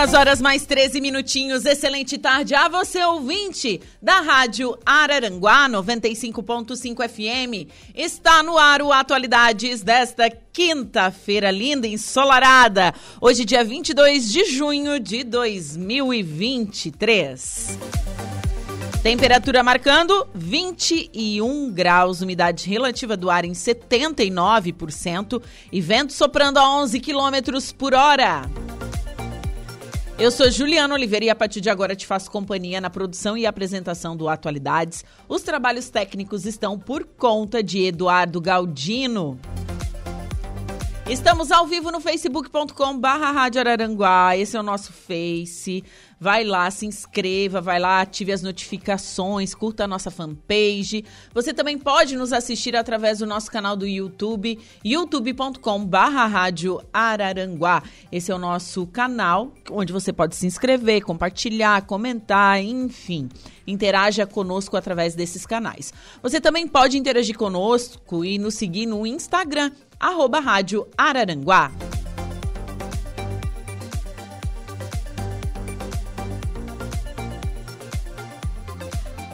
Duas horas mais 13 minutinhos. Excelente tarde a você, ouvinte da Rádio Araranguá 95.5 FM. Está no ar o Atualidades desta quinta-feira linda, ensolarada. Hoje, dia 22 de junho de 2023. Temperatura marcando 21 graus, umidade relativa do ar em 79% e vento soprando a 11 quilômetros por hora. Eu sou Juliana Oliveira e a partir de agora te faço companhia na produção e apresentação do Atualidades. Os trabalhos técnicos estão por conta de Eduardo Galdino. Estamos ao vivo no facebook.com barra esse é o nosso Face. Vai lá, se inscreva, vai lá, ative as notificações, curta a nossa fanpage. Você também pode nos assistir através do nosso canal do YouTube, youtube.com barra Rádio Araranguá. Esse é o nosso canal, onde você pode se inscrever, compartilhar, comentar, enfim. Interaja conosco através desses canais. Você também pode interagir conosco e nos seguir no Instagram, arroba Rádio Araranguá.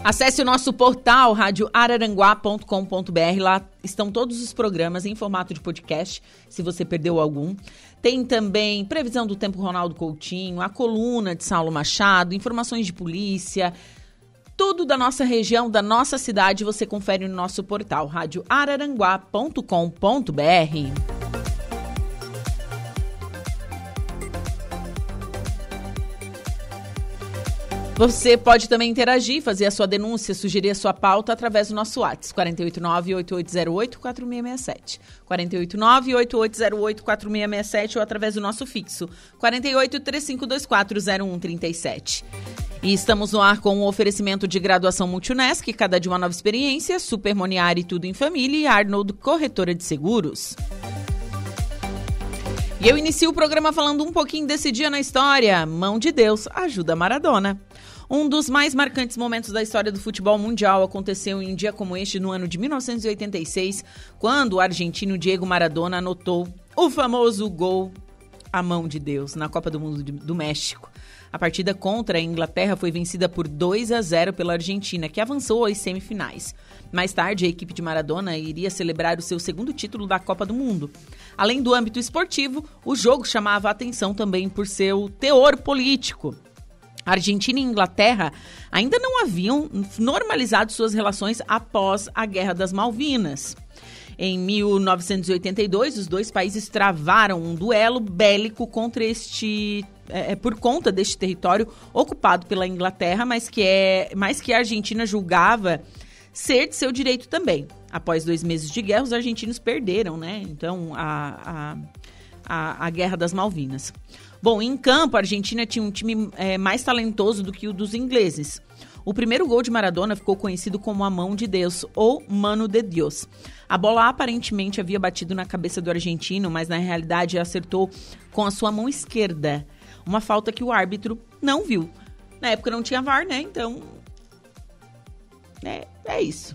Acesse o nosso portal radioararanguá.com.br. Lá estão todos os programas em formato de podcast, se você perdeu algum. Tem também previsão do tempo Ronaldo Coutinho, a coluna de Saulo Machado, informações de polícia, tudo da nossa região, da nossa cidade, você confere no nosso portal radioararanguá.com.br. Você pode também interagir, fazer a sua denúncia, sugerir a sua pauta através do nosso WhatsApp, 489-8808-4667. 489-8808-4667 ou através do nosso fixo, 48-3524-0137. E estamos no ar com o um oferecimento de graduação Multunesc, cada dia uma nova experiência, Super Moniari Tudo em Família e Arnold Corretora de Seguros. E eu inicio o programa falando um pouquinho desse dia na história. Mão de Deus ajuda Maradona. Um dos mais marcantes momentos da história do futebol mundial aconteceu em um dia como este, no ano de 1986, quando o argentino Diego Maradona anotou o famoso gol a mão de Deus na Copa do Mundo do México. A partida contra a Inglaterra foi vencida por 2 a 0 pela Argentina, que avançou às semifinais. Mais tarde, a equipe de Maradona iria celebrar o seu segundo título da Copa do Mundo. Além do âmbito esportivo, o jogo chamava a atenção também por seu teor político. Argentina e Inglaterra ainda não haviam normalizado suas relações após a Guerra das Malvinas. Em 1982, os dois países travaram um duelo bélico contra este é, é, por conta deste território ocupado pela Inglaterra, mas que é, mas que a Argentina julgava ser de seu direito também. Após dois meses de guerra, os argentinos perderam, né? Então a, a, a, a guerra das Malvinas. Bom, em campo, a Argentina tinha um time é, mais talentoso do que o dos ingleses. O primeiro gol de Maradona ficou conhecido como a mão de Deus ou mano de Deus. A bola aparentemente havia batido na cabeça do argentino, mas na realidade acertou com a sua mão esquerda. Uma falta que o árbitro não viu. Na época não tinha VAR, né? Então. É, é isso.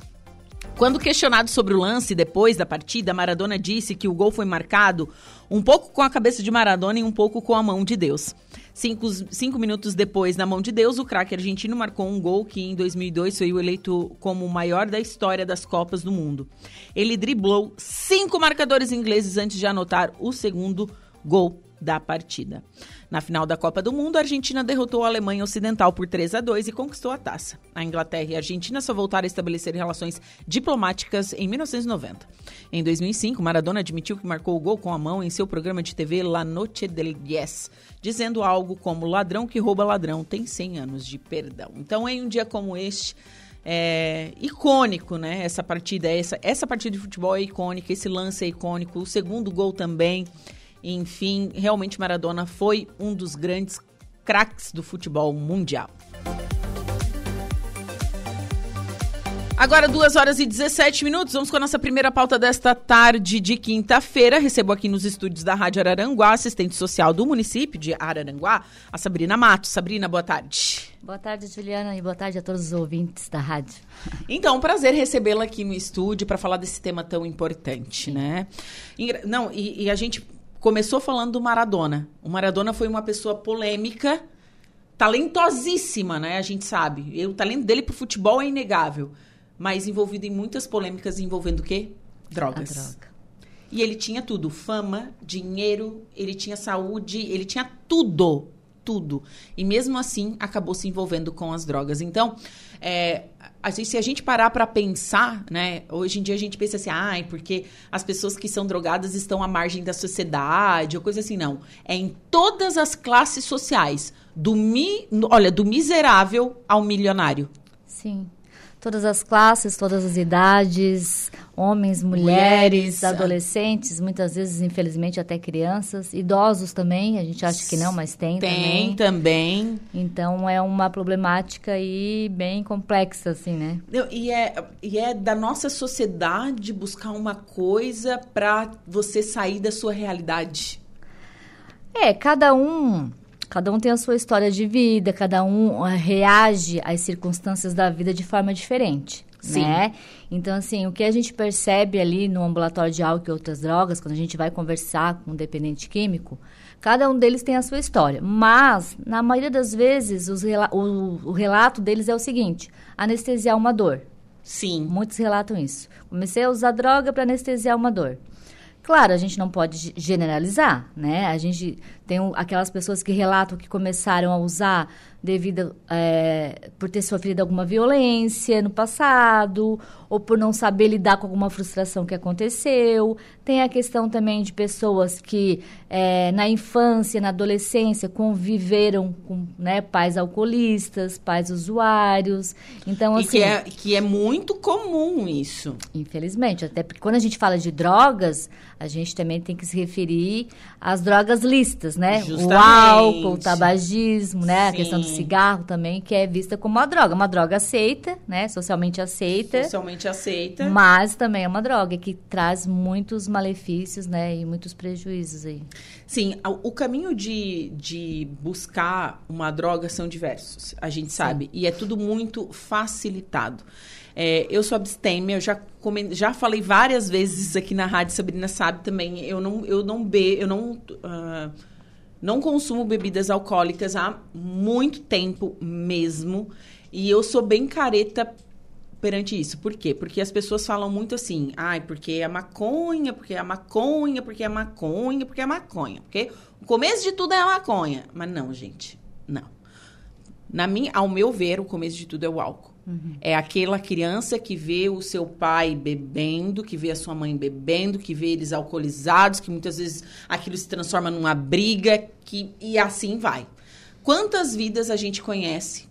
Quando questionado sobre o lance depois da partida, Maradona disse que o gol foi marcado um pouco com a cabeça de Maradona e um pouco com a mão de Deus. Cinco, cinco minutos depois, na mão de Deus, o craque argentino marcou um gol que em 2002 foi eleito como o maior da história das Copas do Mundo. Ele driblou cinco marcadores ingleses antes de anotar o segundo gol da partida. Na final da Copa do Mundo, a Argentina derrotou a Alemanha Ocidental por 3 a 2 e conquistou a taça. A Inglaterra e a Argentina só voltaram a estabelecer relações diplomáticas em 1990. Em 2005, Maradona admitiu que marcou o gol com a mão em seu programa de TV La Noche del Yes, dizendo algo como: ladrão que rouba ladrão tem 100 anos de perdão. Então, em um dia como este, é, icônico, né? Essa partida, essa, essa partida de futebol é icônica, esse lance é icônico, o segundo gol também. Enfim, realmente Maradona foi um dos grandes craques do futebol mundial. Agora, 2 horas e 17 minutos, vamos com a nossa primeira pauta desta tarde de quinta-feira. Recebo aqui nos estúdios da Rádio Araranguá, assistente social do município de Araranguá, a Sabrina Matos. Sabrina, boa tarde. Boa tarde, Juliana, e boa tarde a todos os ouvintes da rádio. Então, prazer recebê-la aqui no estúdio para falar desse tema tão importante, né? Não, e, e a gente começou falando do Maradona. O Maradona foi uma pessoa polêmica, talentosíssima, né? A gente sabe. E o talento dele pro futebol é inegável mas envolvido em muitas polêmicas envolvendo o quê? Drogas. A droga. E ele tinha tudo: fama, dinheiro, ele tinha saúde, ele tinha tudo. Tudo. E mesmo assim acabou se envolvendo com as drogas. Então, é, gente, se a gente parar para pensar, né? Hoje em dia a gente pensa assim, ai, porque as pessoas que são drogadas estão à margem da sociedade, ou coisa assim. Não. É em todas as classes sociais. Do mi, olha, do miserável ao milionário. Sim todas as classes, todas as idades, homens, mulheres, mulheres adolescentes, muitas vezes, infelizmente, até crianças, idosos também, a gente acha que não, mas tem, tem também. Tem também. Então é uma problemática aí bem complexa, assim, né? E é, e é da nossa sociedade buscar uma coisa para você sair da sua realidade. É, cada um Cada um tem a sua história de vida, cada um eh, reage às circunstâncias da vida de forma diferente. Sim. Né? Então, assim, o que a gente percebe ali no ambulatório de álcool e outras drogas, quando a gente vai conversar com um dependente químico, cada um deles tem a sua história. Mas, na maioria das vezes, rela o, o relato deles é o seguinte: anestesiar uma dor. Sim. Muitos relatam isso. Comecei a usar droga para anestesiar uma dor. Claro, a gente não pode generalizar, né? A gente tem aquelas pessoas que relatam que começaram a usar devido é, por ter sofrido alguma violência no passado ou por não saber lidar com alguma frustração que aconteceu. Tem a questão também de pessoas que é, na infância, na adolescência conviveram com né, pais alcoolistas, pais usuários. Então assim, e que é, que é muito comum isso. Infelizmente, até porque quando a gente fala de drogas, a gente também tem que se referir às drogas listas, né? Justamente. O álcool, o tabagismo, né? Sim. A questão do cigarro também, que é vista como uma droga. Uma droga aceita, né? Socialmente aceita. Socialmente aceita. Mas também é uma droga que traz muitos malefícios, né? E muitos prejuízos aí. Sim, o caminho de, de buscar uma droga são diversos, a gente sabe. Sim. E é tudo muito facilitado. É, eu sou abstêmia, eu já, coment... já falei várias vezes aqui na rádio, Sabrina sabe também. Eu não, eu não be, eu não, uh, não consumo bebidas alcoólicas há muito tempo mesmo. E eu sou bem careta perante isso. Por quê? Porque as pessoas falam muito assim, ai, porque é maconha, porque é maconha, porque é maconha, porque é maconha. Porque o começo de tudo é a maconha. Mas não, gente, não. Na minha, ao meu ver, o começo de tudo é o álcool. Uhum. É aquela criança que vê o seu pai bebendo, que vê a sua mãe bebendo, que vê eles alcoolizados, que muitas vezes aquilo se transforma numa briga, que e assim vai. Quantas vidas a gente conhece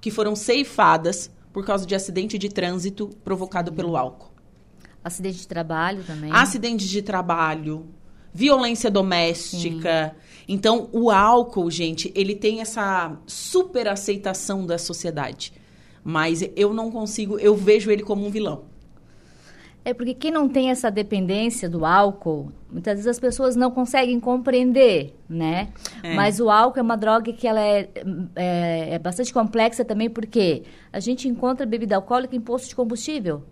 que foram ceifadas por causa de acidente de trânsito provocado Sim. pelo álcool? Acidente de trabalho também. Acidente de trabalho, violência doméstica. Sim. Então, o álcool, gente, ele tem essa super aceitação da sociedade. Mas eu não consigo, eu vejo ele como um vilão. É porque quem não tem essa dependência do álcool, muitas vezes as pessoas não conseguem compreender, né? É. Mas o álcool é uma droga que ela é, é, é, bastante complexa também, porque a gente encontra bebida alcoólica em posto de combustível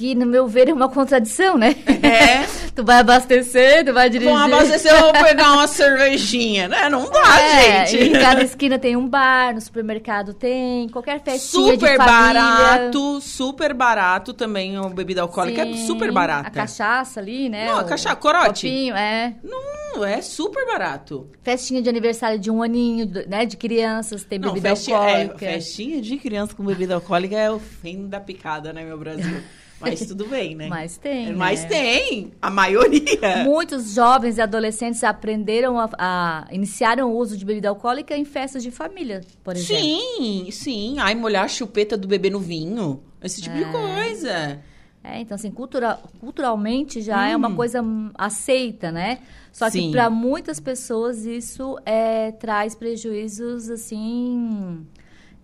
que, no meu ver, é uma contradição, né? É. tu vai abastecer, tu vai dirigir. Vamos abastecer, eu vou pegar uma cervejinha, né? Não dá, é, gente. Em cada esquina tem um bar, no supermercado tem, qualquer festinha super barato, super barato também, uma bebida alcoólica Sim, é super barata. A cachaça ali, né? Não, a cachaça, corote. Copinho, é. Não, é super barato. Festinha de aniversário de um aninho, né? De crianças, tem bebida Não, é, alcoólica. É, festinha de criança com bebida alcoólica é o fim da picada, né, meu Brasil? Mas tudo bem, né? Mas tem. Mas né? tem, a maioria. Muitos jovens e adolescentes aprenderam a, a, iniciaram o uso de bebida alcoólica em festas de família, por exemplo. Sim, sim. Ai, molhar a chupeta do bebê no vinho. Esse tipo é. de coisa. É, então, assim, cultura, culturalmente já hum. é uma hum. coisa aceita, né? Só Sim. que para muitas pessoas isso é, traz prejuízos, assim,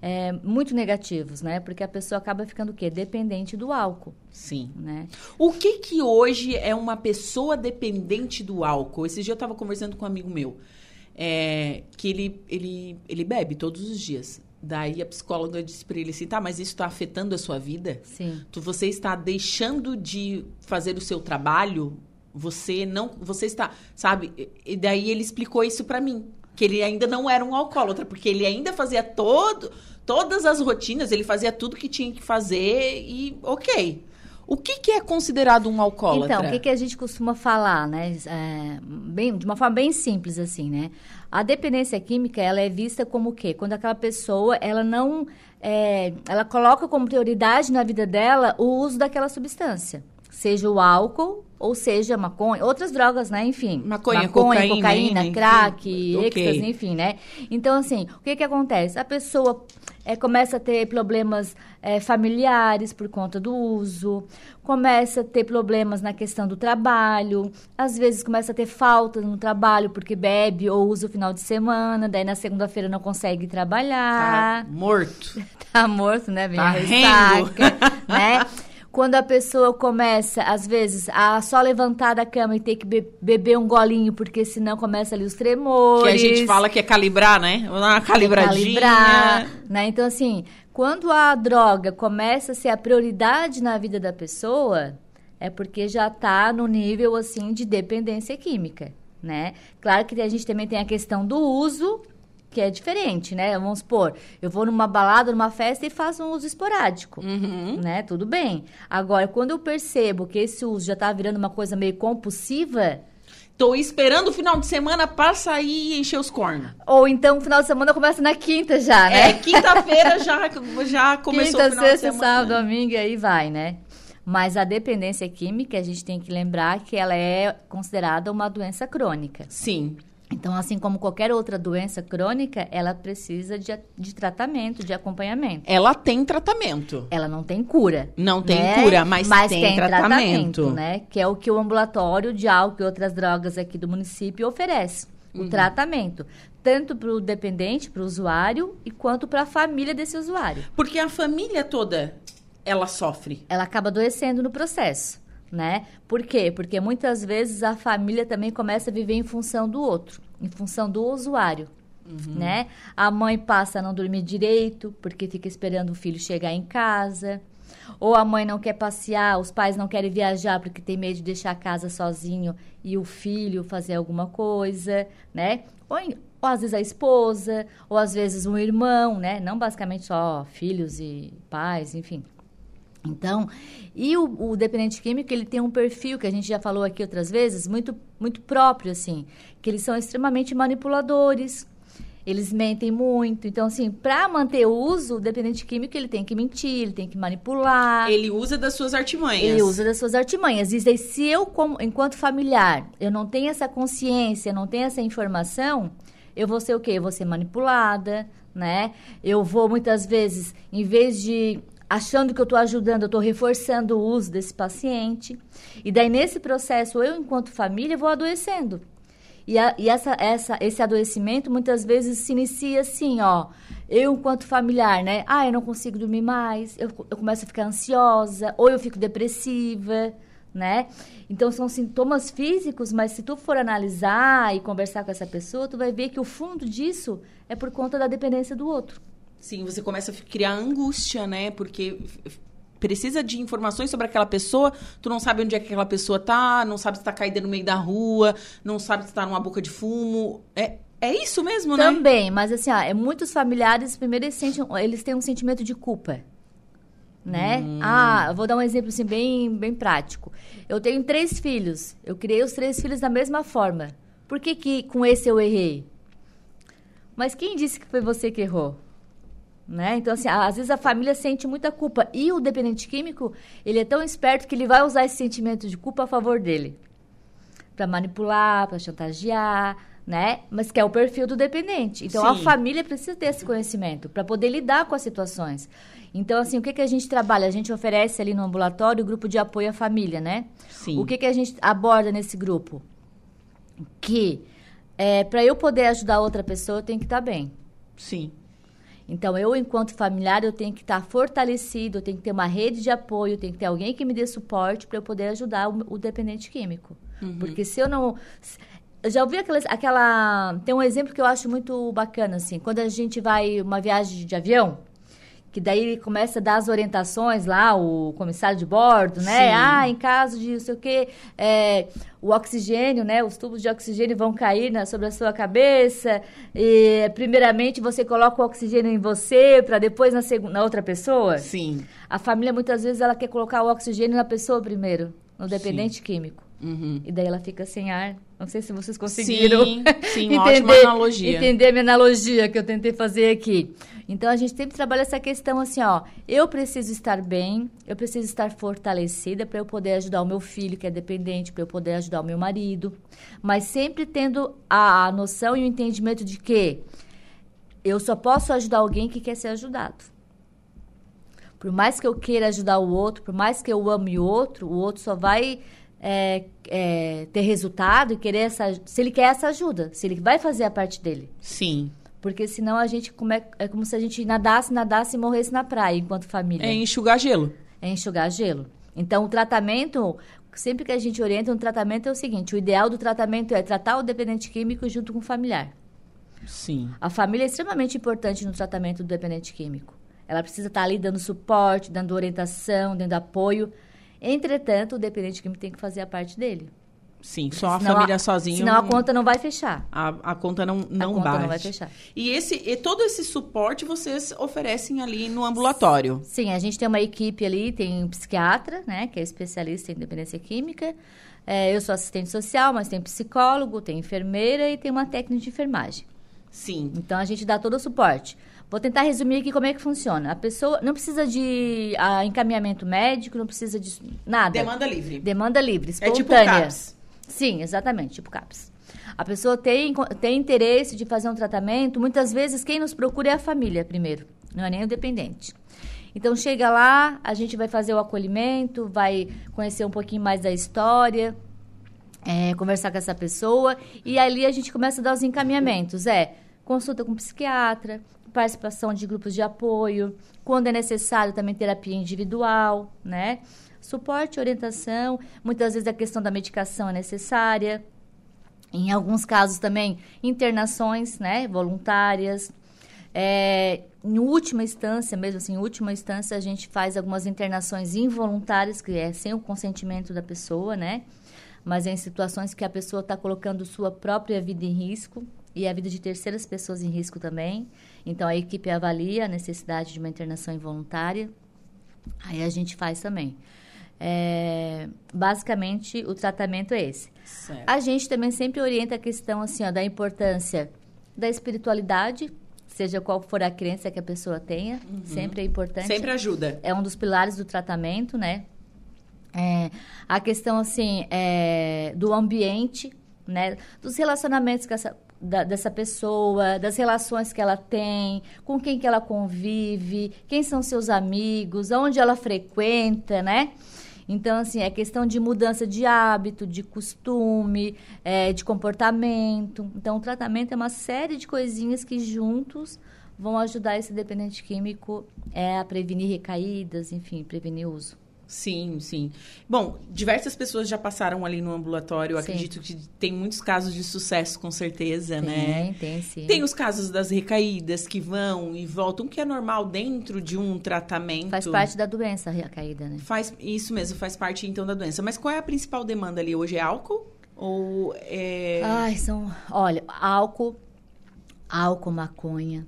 é, muito negativos, né? Porque a pessoa acaba ficando o quê? Dependente do álcool. Sim. Né? O que que hoje é uma pessoa dependente do álcool? Esse dia eu estava conversando com um amigo meu, é, que ele, ele, ele bebe todos os dias. Daí a psicóloga disse para ele assim, tá, mas isso está afetando a sua vida? Sim. Tu, você está deixando de fazer o seu trabalho? Você não, você está, sabe? E daí ele explicou isso para mim, que ele ainda não era um alcoólatra, porque ele ainda fazia todo, todas as rotinas, ele fazia tudo que tinha que fazer e ok. O que, que é considerado um alcoólatra? Então, o que, que a gente costuma falar, né? É, bem, de uma forma bem simples, assim, né? A dependência química, ela é vista como o quê? Quando aquela pessoa, ela não... É, ela coloca como prioridade na vida dela o uso daquela substância. Seja o álcool, ou seja maconha, outras drogas, né? Enfim. Maconha, maconha cocaína, cocaína, crack, Ok. êxtase, enfim, né? Então, assim, o que que acontece? A pessoa é, começa a ter problemas é, familiares por conta do uso, começa a ter problemas na questão do trabalho, às vezes começa a ter falta no trabalho porque bebe ou usa o final de semana, daí na segunda-feira não consegue Tá trabalhar, morto. tá, morto, né? Vem Tá ressaca, né? Quando a pessoa começa, às vezes, a só levantar da cama e ter que be- beber um golinho, porque senão começa ali os tremores. Que a gente fala que é calibrar, né? Uma calibradinha. calibrar, né? Então, assim, quando a droga começa a ser a prioridade na vida da pessoa, é porque já está no nível, assim, de dependência química, né? Claro que a gente também tem a questão do uso, que é diferente, né? Vamos supor, eu vou numa balada, numa festa e faço um uso esporádico, Uhum. né? Tudo bem. Agora, quando eu percebo que esse uso já está virando uma coisa meio compulsiva, Tô esperando o final de semana pra sair e encher os cornos. ou então o final de semana começa na quinta já, né? É, quinta-feira já, já começou Quinta, o final sexta, de semana. sábado, domingo, e aí vai, né? Mas a dependência química, a gente tem que lembrar que ela é considerada uma doença crônica. Sim. Então, assim como qualquer outra doença crônica, ela precisa de, de tratamento, de acompanhamento. Ela tem tratamento. Ela não tem cura. Não tem né? cura, mas tem tratamento. né? Que é o que o ambulatório de álcool e outras drogas aqui do município oferece. O Uhum. tratamento. Tanto para o dependente, para o usuário, e quanto para a família desse usuário. Porque a família toda, ela sofre. ela acaba adoecendo no processo, né? Por quê? Porque muitas vezes a família também começa a viver em função do outro, em função do usuário, né? A mãe passa a não dormir direito porque fica esperando o filho chegar em casa. Ou a mãe não quer passear, os pais não querem viajar porque tem medo de deixar a casa sozinho e o filho fazer alguma coisa, né? Ou, em- ou às vezes a esposa, ou às vezes um irmão, né? Não basicamente só filhos e pais, enfim. Então, e o, o dependente químico, ele tem um perfil que a gente já falou aqui outras vezes, muito, muito próprio, assim, que eles são extremamente manipuladores, eles mentem muito. Então, assim, para manter o uso, o dependente químico, ele tem que mentir, ele tem que manipular. Ele usa das suas artimanhas. Ele usa das suas artimanhas. E daí, se eu, como, enquanto familiar, eu não tenho essa consciência, não tenho essa informação, eu vou ser o quê? Eu vou ser manipulada, né? Eu vou, muitas vezes, em vez de achando que eu estou ajudando, eu estou reforçando o uso desse paciente. E daí, nesse processo, eu, enquanto família, vou adoecendo. E, a- e essa, essa, esse adoecimento muitas vezes se inicia assim, ó. Eu, enquanto familiar, né? Ah, eu não consigo dormir mais, eu, eu começo a ficar ansiosa, ou eu fico depressiva, né? Então são sintomas físicos, mas se tu for analisar e conversar com essa pessoa, tu vai ver que o fundo disso é por conta da dependência do outro. Sim, você começa a criar angústia, né? Porque precisa de informações sobre aquela pessoa, tu não sabe onde é que aquela pessoa tá, não sabe se tá caída no meio da rua, não sabe se tá numa boca de fumo. É, é isso mesmo, né? Também, mas assim, ó, é, muitos familiares, primeiro eles, sentem, eles têm um sentimento de culpa. Né? Ah, eu vou dar um exemplo assim, bem, bem prático. Eu tenho três filhos. Eu criei os três filhos da mesma forma. Por que, que com esse eu errei? Mas quem disse que foi você que errou? Né? Então, assim, às vezes a família sente muita culpa. E o dependente químico, ele é tão esperto que ele vai usar esse sentimento de culpa a favor dele para manipular, para chantagear, né? Mas que é o perfil do dependente. Então a Sim. família precisa ter esse conhecimento para poder lidar com as situações. Então assim, o que que a gente trabalha? A gente oferece ali no ambulatório o grupo de apoio à família, né? Sim. O que que a gente aborda nesse grupo? Que é, para eu poder ajudar outra pessoa, eu tenho que estar bem. Sim. Então, eu, enquanto familiar, eu tenho que estar fortalecido, eu tenho que ter uma rede de apoio, eu tenho que ter alguém que me dê suporte para eu poder ajudar o, o dependente químico. Uhum. Porque se eu não... Eu já ouvi aquela, aquela... Tem um exemplo que eu acho muito bacana, assim. Quando a gente vai uma viagem de avião, que daí ele começa a dar as orientações lá, o comissário de bordo, né? Sim. Ah, em caso de não sei o quê, é, o oxigênio, né? Os tubos de oxigênio vão cair na, sobre a sua cabeça. E, primeiramente, você coloca o oxigênio em você, para depois na, segunda, na outra pessoa. Sim. A família, muitas vezes, ela quer colocar o oxigênio na pessoa primeiro, no dependente Sim. químico. Uhum. E daí ela fica sem ar. Não sei se vocês conseguiram sim, sim, entender, analogia. entender a minha analogia que eu tentei fazer aqui. Então a gente sempre trabalha essa questão assim, ó, eu preciso estar bem, eu preciso estar fortalecida para eu poder ajudar o meu filho que é dependente, para eu poder ajudar o meu marido, mas sempre tendo a, a noção e o entendimento de que eu só posso ajudar alguém que quer ser ajudado. Por mais que eu queira ajudar o outro, por mais que eu ame o outro, o outro só vai é, é, ter resultado e querer essa. Se ele quer essa ajuda, se ele vai fazer a parte dele. Sim. Porque senão a gente como é, é como se a gente nadasse, nadasse e morresse na praia enquanto família. É enxugar gelo. É enxugar gelo. Então o tratamento, sempre que a gente orienta um tratamento é o seguinte, o ideal do tratamento é tratar o dependente químico junto com o familiar. Sim. A família é extremamente importante no tratamento do dependente químico. Ela precisa estar ali dando suporte, dando orientação, dando apoio. Entretanto, o dependente químico tem que fazer a parte dele. Sim, só a família a, sozinha. Senão a conta não vai fechar. A, a conta não, não a conta bate. não vai fechar. E, esse, e todo esse suporte vocês oferecem ali no ambulatório? Sim, a gente tem uma equipe ali, tem um psiquiatra, né, que é especialista em dependência química. É, eu sou assistente social, mas tem psicólogo, tem enfermeira e tem uma técnica de enfermagem. Sim. Então a gente dá todo o suporte. Vou tentar resumir aqui como é que funciona. A pessoa não precisa de a, encaminhamento médico, não precisa de nada. Demanda livre. Demanda livre, espontânea. É tipo CAPS. Sim, exatamente, tipo CAPS. A pessoa tem, tem interesse de fazer um tratamento, muitas vezes quem nos procura é a família primeiro, não é nem o dependente. Então chega lá, a gente vai fazer o acolhimento, vai conhecer um pouquinho mais da história, é, conversar com essa pessoa e ali a gente começa a dar os encaminhamentos. É consulta com psiquiatra, participação de grupos de apoio, quando é necessário também terapia individual, né? suporte, orientação. Muitas vezes a questão da medicação é necessária. Em alguns casos também, internações né, voluntárias. É, em última instância, mesmo assim, em última instância, a gente faz algumas internações involuntárias, que é sem o consentimento da pessoa, né? Mas é em situações que a pessoa está colocando sua própria vida em risco e a vida de terceiras pessoas em risco também. Então, a equipe avalia a necessidade de uma internação involuntária. Aí a gente faz também. É, basicamente, o tratamento é esse. Certo. A gente também sempre orienta a questão assim, ó, da importância da espiritualidade, seja qual for a crença que a pessoa tenha, uhum. sempre é importante. Sempre ajuda. É um dos pilares do tratamento, né? É, a questão, assim, é, do ambiente, né? Dos relacionamentos que essa, da, dessa pessoa, das relações que ela tem, com quem que ela convive, quem são seus amigos, onde ela frequenta, né? Então, assim, é questão de mudança de hábito, de costume, é, de comportamento. Então, o tratamento é uma série de coisinhas que juntos vão ajudar esse dependente químico é, a prevenir recaídas, enfim, prevenir uso. Sim, sim. Bom, diversas pessoas já passaram ali no ambulatório. Sim. Acredito que tem muitos casos de sucesso, com certeza, tem, né? Tem, tem, sim. Tem os casos das recaídas que vão e voltam, que é normal dentro de um tratamento. Faz parte da doença a recaída, né? Faz, isso mesmo, faz parte então da doença. Mas qual é a principal demanda ali hoje? É álcool? Ou é. Ai, são. Olha, álcool, álcool, maconha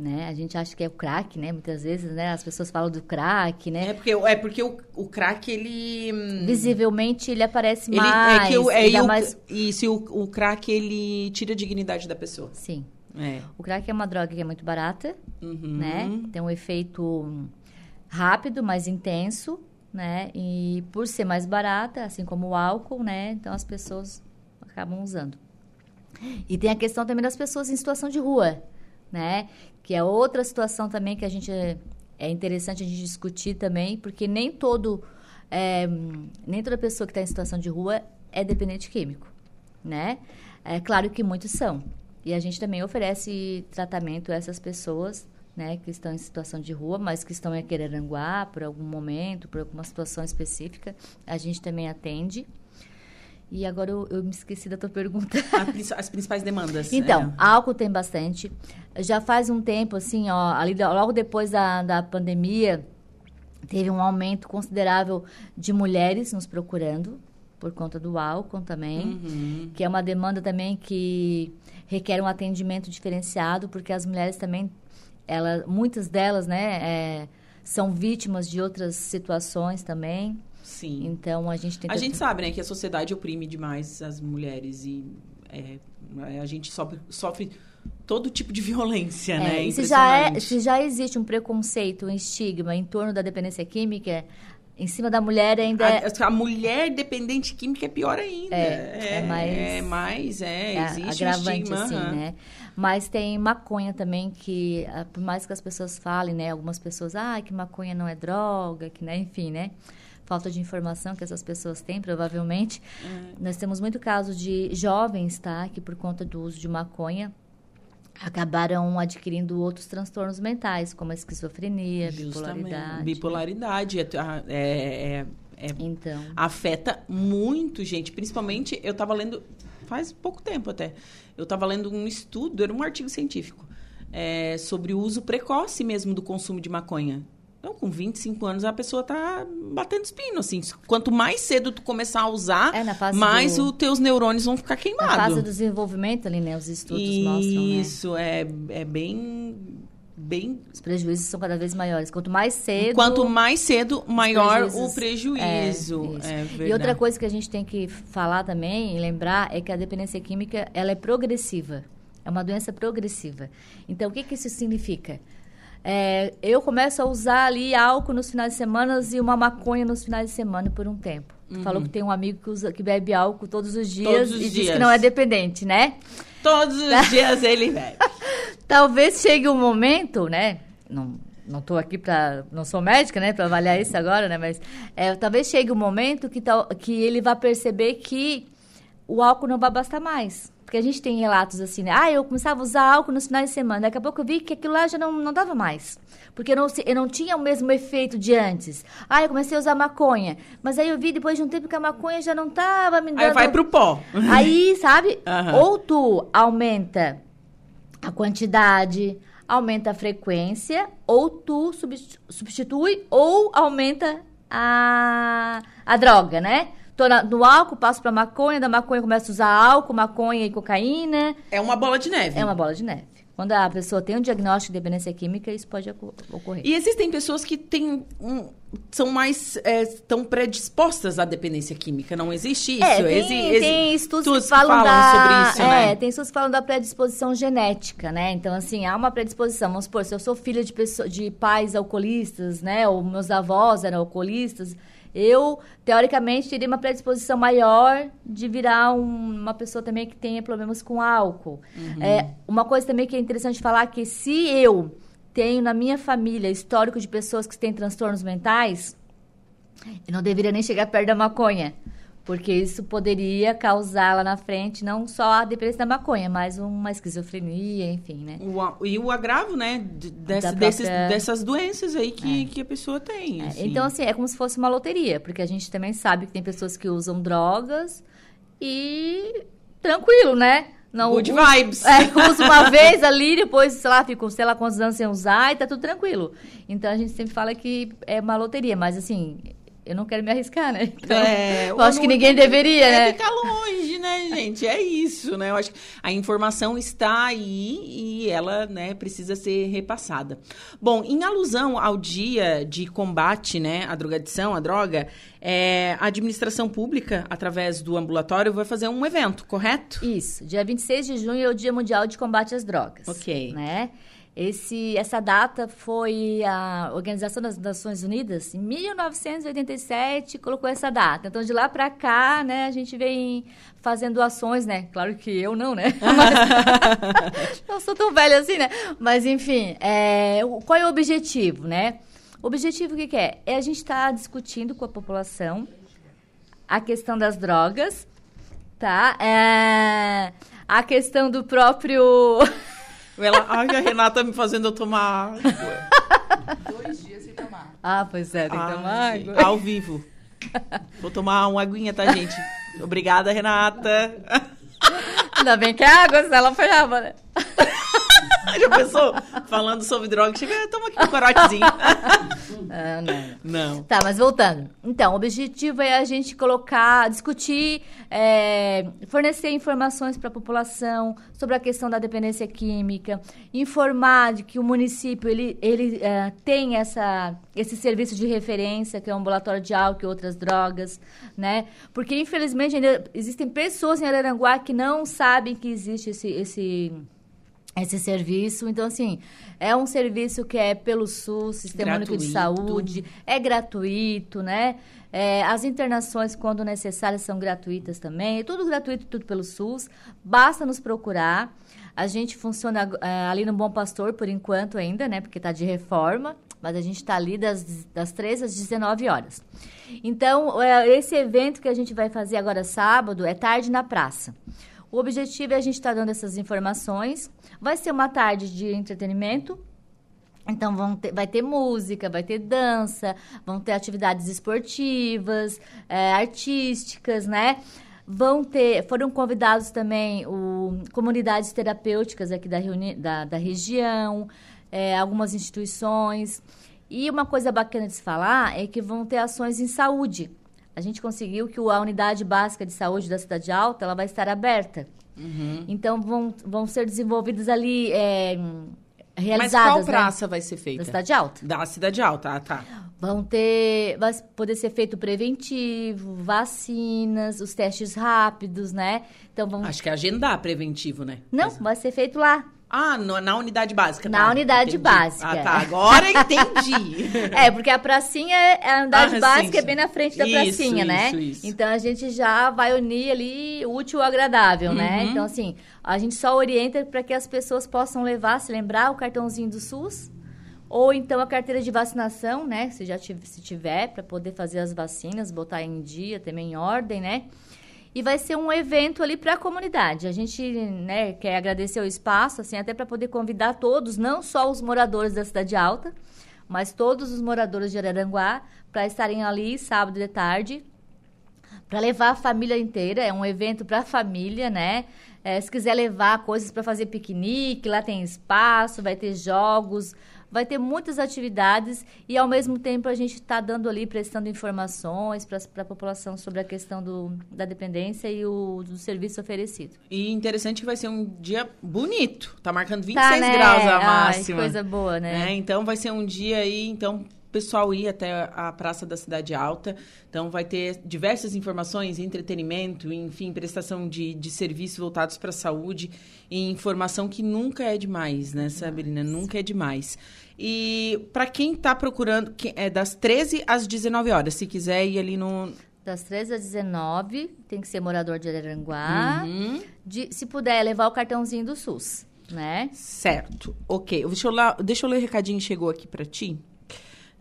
né? A gente acha que é o crack, né? Muitas vezes, né? As pessoas falam do crack, né? É porque, é porque o, o crack, ele... Hum, Visivelmente, ele aparece ele, mais. É que o, é, o, mais... Isso, o, o crack, ele tira a dignidade da pessoa. Sim. É. O crack é uma droga que é muito barata, uhum. né? Tem um efeito rápido, mais intenso, né? E por ser mais barata, assim como o álcool, né? Então, as pessoas acabam usando. E tem a questão também das pessoas em situação de rua, né? Que é outra situação também que a gente é, é interessante a gente discutir também, porque nem todo é, nem toda pessoa que está em situação de rua é dependente químico, né? É claro que muitos são. E a gente também oferece tratamento a essas pessoas né, que estão em situação de rua, mas que estão em Quereranguá por algum momento, por alguma situação específica, a gente também atende. E agora eu, eu me esqueci da tua pergunta. As principais demandas. Então, é. álcool tem bastante. Já faz um tempo, assim, ó, ali, logo depois da, da pandemia, teve um aumento considerável de mulheres nos procurando, por conta do álcool também, uhum. que é uma demanda também que requer um atendimento diferenciado, porque as mulheres também, ela, muitas delas, né, é, são vítimas de outras situações também. Sim. Então a gente. A gente sabe, né, que a sociedade oprime demais as mulheres e é, a gente sofre, sofre todo tipo de violência, é, né? Se já, é, se já existe um preconceito, um estigma em torno da dependência química, em cima da mulher ainda a, é... a mulher dependente química é pior ainda. É, é, é mais... É mais, é, existe agravante, um assim, né? Mas tem maconha também que, ah, por mais que as pessoas falem, né? Algumas pessoas, ah, que maconha não é droga, que, né? Enfim, né? Falta de informação que essas pessoas têm, provavelmente. Uhum. Nós temos muito caso de jovens, tá? Que por conta do uso de maconha acabaram adquirindo outros transtornos mentais, como a esquizofrenia, Justamente. bipolaridade. Bipolaridade é, é, é, então. afeta muito, gente. Principalmente, eu estava lendo faz pouco tempo até. Eu estava lendo um estudo, era um artigo científico, é, sobre o uso precoce mesmo do consumo de maconha. Então, com 25 anos, a pessoa tá batendo espino, assim. Quanto mais cedo tu começar a usar, é, mais do... os teus neurônios vão ficar queimados. Na fase do desenvolvimento ali, né? Os estudos Isso, mostram, né? Isso, é, é bem... Bem... Os prejuízos são cada vez maiores. Quanto mais cedo... Quanto mais cedo, maior o prejuízo. É, é e outra coisa que a gente tem que falar também e lembrar é que a dependência química, ela é progressiva. É uma doença progressiva. Então, o que, que isso significa? É, eu começo a usar ali álcool nos finais de semana e uma maconha nos finais de semana por um tempo. Uhum. Falou que tem um amigo que, usa, que bebe álcool todos os dias todos os e dias. diz que não é dependente, né? Todos os dias ele bebe. Talvez chegue um momento, né? Não, não estou aqui para não sou médica né para avaliar isso agora né mas é, talvez chegue um momento que tal que ele vai perceber que o álcool não vai bastar mais porque a gente tem relatos assim, né? Ah, eu começava a usar álcool nos finais de semana. Daqui a pouco eu vi que aquilo lá já não, não dava mais. Porque eu não, eu não tinha o mesmo efeito de antes. Ah, eu comecei a usar maconha. Mas aí eu vi depois de um tempo que a maconha já não estava me dando... Aí vai pro pó. Aí, sabe? Uhum. Ou tu aumenta a quantidade, aumenta a frequência, ou tu substitui ou aumenta a, a droga, né? Tô na, no álcool, passo pra maconha, da maconha começo a usar álcool, maconha e cocaína. É uma bola de neve. É uma bola de neve. Quando a pessoa tem um diagnóstico de dependência química, isso pode ocorrer. E existem pessoas que têm um, são mais é, estão predispostas à dependência química, não existe isso? É, tem, Exi, tem estudos que falam, que falam da, sobre isso, é, né? tem estudos que falam da predisposição genética, né? Então, assim, há uma predisposição. Vamos supor, se eu sou filha de, pessoa, de pais alcoolistas, né? Ou meus avós eram alcoolistas eu, teoricamente, teria uma predisposição maior de virar um, uma pessoa também que tenha problemas com álcool. Uhum. É, uma coisa também que é interessante falar é que se eu tenho na minha família histórico de pessoas que têm transtornos mentais, eu não deveria nem chegar perto da maconha. Porque isso poderia causar lá na frente não só a dependência da maconha, mas uma esquizofrenia, enfim, né? O, e o agravo, né? Desse, própria... desses, dessas doenças aí que, é. que a pessoa tem. É. Assim. Então, assim, é como se fosse uma loteria, porque a gente também sabe que tem pessoas que usam drogas e tranquilo, né? Não, Good uso, vibes. É, usa uma vez ali, depois, sei lá, fico, sei lá quantos anos sem usar e tá tudo tranquilo. Então a gente sempre fala que é uma loteria, mas assim, eu não quero me arriscar, né? Então, é, eu acho que ninguém deveria, né? ficar longe, né, gente? É isso, né? Eu acho que a informação está aí e ela, né, precisa ser repassada. Bom, em alusão ao dia de combate, né, à drogadição, à droga, é, a administração pública, através do ambulatório, vai fazer um evento, correto? Isso. Dia 26 de junho é o Dia Mundial de Combate às Drogas. Ok. Né? Esse, essa data foi a Organização das Nações Unidas, em 1987, colocou essa data. Então, de lá para cá, né, a gente vem fazendo ações, né? Claro que eu não, né? Mas, não sou tão velha assim, né? Mas, enfim, é, qual é o objetivo, né? O objetivo o que, que é? É a gente estar tá discutindo com a população a questão das drogas, tá? É, a questão do próprio... Ela, ai, a Renata me fazendo eu tomar água. Dois dias sem tomar. Ah, pois é, tem que Ai, tomar água. Ao vivo. Vou tomar uma aguinha, tá, gente? Obrigada, Renata. Ainda bem que é água, senão ela apanhava, né? Já pensou? Falando sobre droga, chega, toma aqui um corotezinho. Ah, não. Não. Tá, mas voltando. Então, o objetivo é a gente colocar, discutir, é, fornecer informações para a população sobre a questão da dependência química, informar de que o município ele, ele é, tem essa, esse serviço de referência, que é o ambulatório de álcool e outras drogas, né? Porque, infelizmente, ainda existem pessoas em Araranguá que não sabem que existe esse... esse esse serviço. Então, assim, é um serviço que é pelo SUS, Sistema Único de Gratuito. Saúde, é gratuito, né? É, as internações, quando necessárias, são gratuitas também. É tudo gratuito, tudo pelo SUS. Basta nos procurar. A gente funciona é, ali no Bom Pastor, por enquanto ainda, né? Porque está de reforma. Mas a gente está ali das, das 13 às 19 horas. Então, é, esse evento que a gente vai fazer agora sábado é tarde na praça. O objetivo é a gente estar dando essas informações. Vai ser uma tarde de entretenimento. Então vão ter- vai ter música, vai ter dança, vão ter atividades esportivas, é, artísticas, né? Vão ter, foram convidados também o, comunidades terapêuticas aqui da, reuni- da, da região, é, algumas instituições. E uma coisa bacana de se falar é que vão ter ações em saúde. A gente conseguiu que a unidade básica de saúde da Cidade Alta ela vai estar aberta. Então vão, vão ser desenvolvidas ali é, Mas realizadas qual né, praça vai ser da feita? Cidade Alta. Da Cidade Alta, ah, tá. Vão ter, vai poder ser feito preventivo, vacinas, os testes rápidos, né? Então vão. Acho que é agendar preventivo, né? Não, vai ser feito lá. Ah, no- na unidade básica. Na tá. unidade Entendi. básica. Ah, tá. Agora entendi. É, porque a pracinha, é- a unidade Ah, sim, básica é sim. bem na frente da Isso, pracinha, né? isso, isso. Então a gente já vai unir ali útil ao agradável, né? Uhum. Então, assim, a gente só orienta para que as pessoas possam levar, se lembrar, o cartãozinho do SUS. Ou então a carteira de vacinação, né? Se já tiver, se tiver, para poder fazer as vacinas, botar em dia, também em ordem, né? E vai ser um evento ali para a comunidade. A gente né, quer agradecer o espaço, assim, até para poder convidar todos, não só os moradores da Cidade Alta, mas todos os moradores de Araranguá, para estarem ali sábado de tarde, para levar a família inteira. É um evento para a família, né? É, se quiser levar coisas para fazer piquenique, lá tem espaço, vai ter jogos, vai ter muitas atividades e ao mesmo tempo a gente está dando ali, prestando informações para a população sobre a questão do, da dependência e o, do serviço oferecido. E interessante que vai ser um dia bonito. Tá marcando 26 Tá, né? graus a Ai, máxima. coisa boa, né? É, então vai ser um dia aí, então pessoal ir até a Praça da Cidade Alta. Então vai ter diversas informações, entretenimento, enfim, prestação de, de serviços voltados para a saúde e informação que nunca é demais, né, Sabrina? Nunca é demais. E para quem está procurando, que- é das 13 às 19 horas, se quiser ir ali no. Das 13 às 19, tem que ser morador de Araranguá. Uhum. De- se puder, levar o cartãozinho do SUS, né? Certo. Ok. Deixa eu, lá, deixa eu ler o recadinho que chegou aqui pra ti.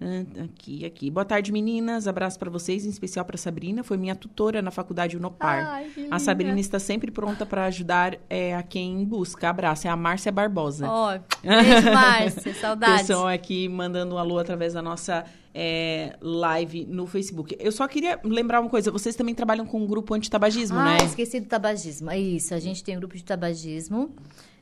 Ah, Aqui, aqui. Boa tarde, meninas. Abraço pra vocês, em especial pra Sabrina. Foi minha tutora na faculdade Unopar. Ai, a. Sabrina está sempre pronta pra ajudar é, a quem busca. Abraço. É a Márcia Barbosa. Ó, beijo, Márcia. Saudades. Pessoal aqui mandando um alô através da nossa é, live no Facebook. Eu só queria lembrar uma coisa. Vocês também trabalham com um grupo antitabagismo, ah, né? esqueci do tabagismo. É isso, a gente tem um grupo de tabagismo.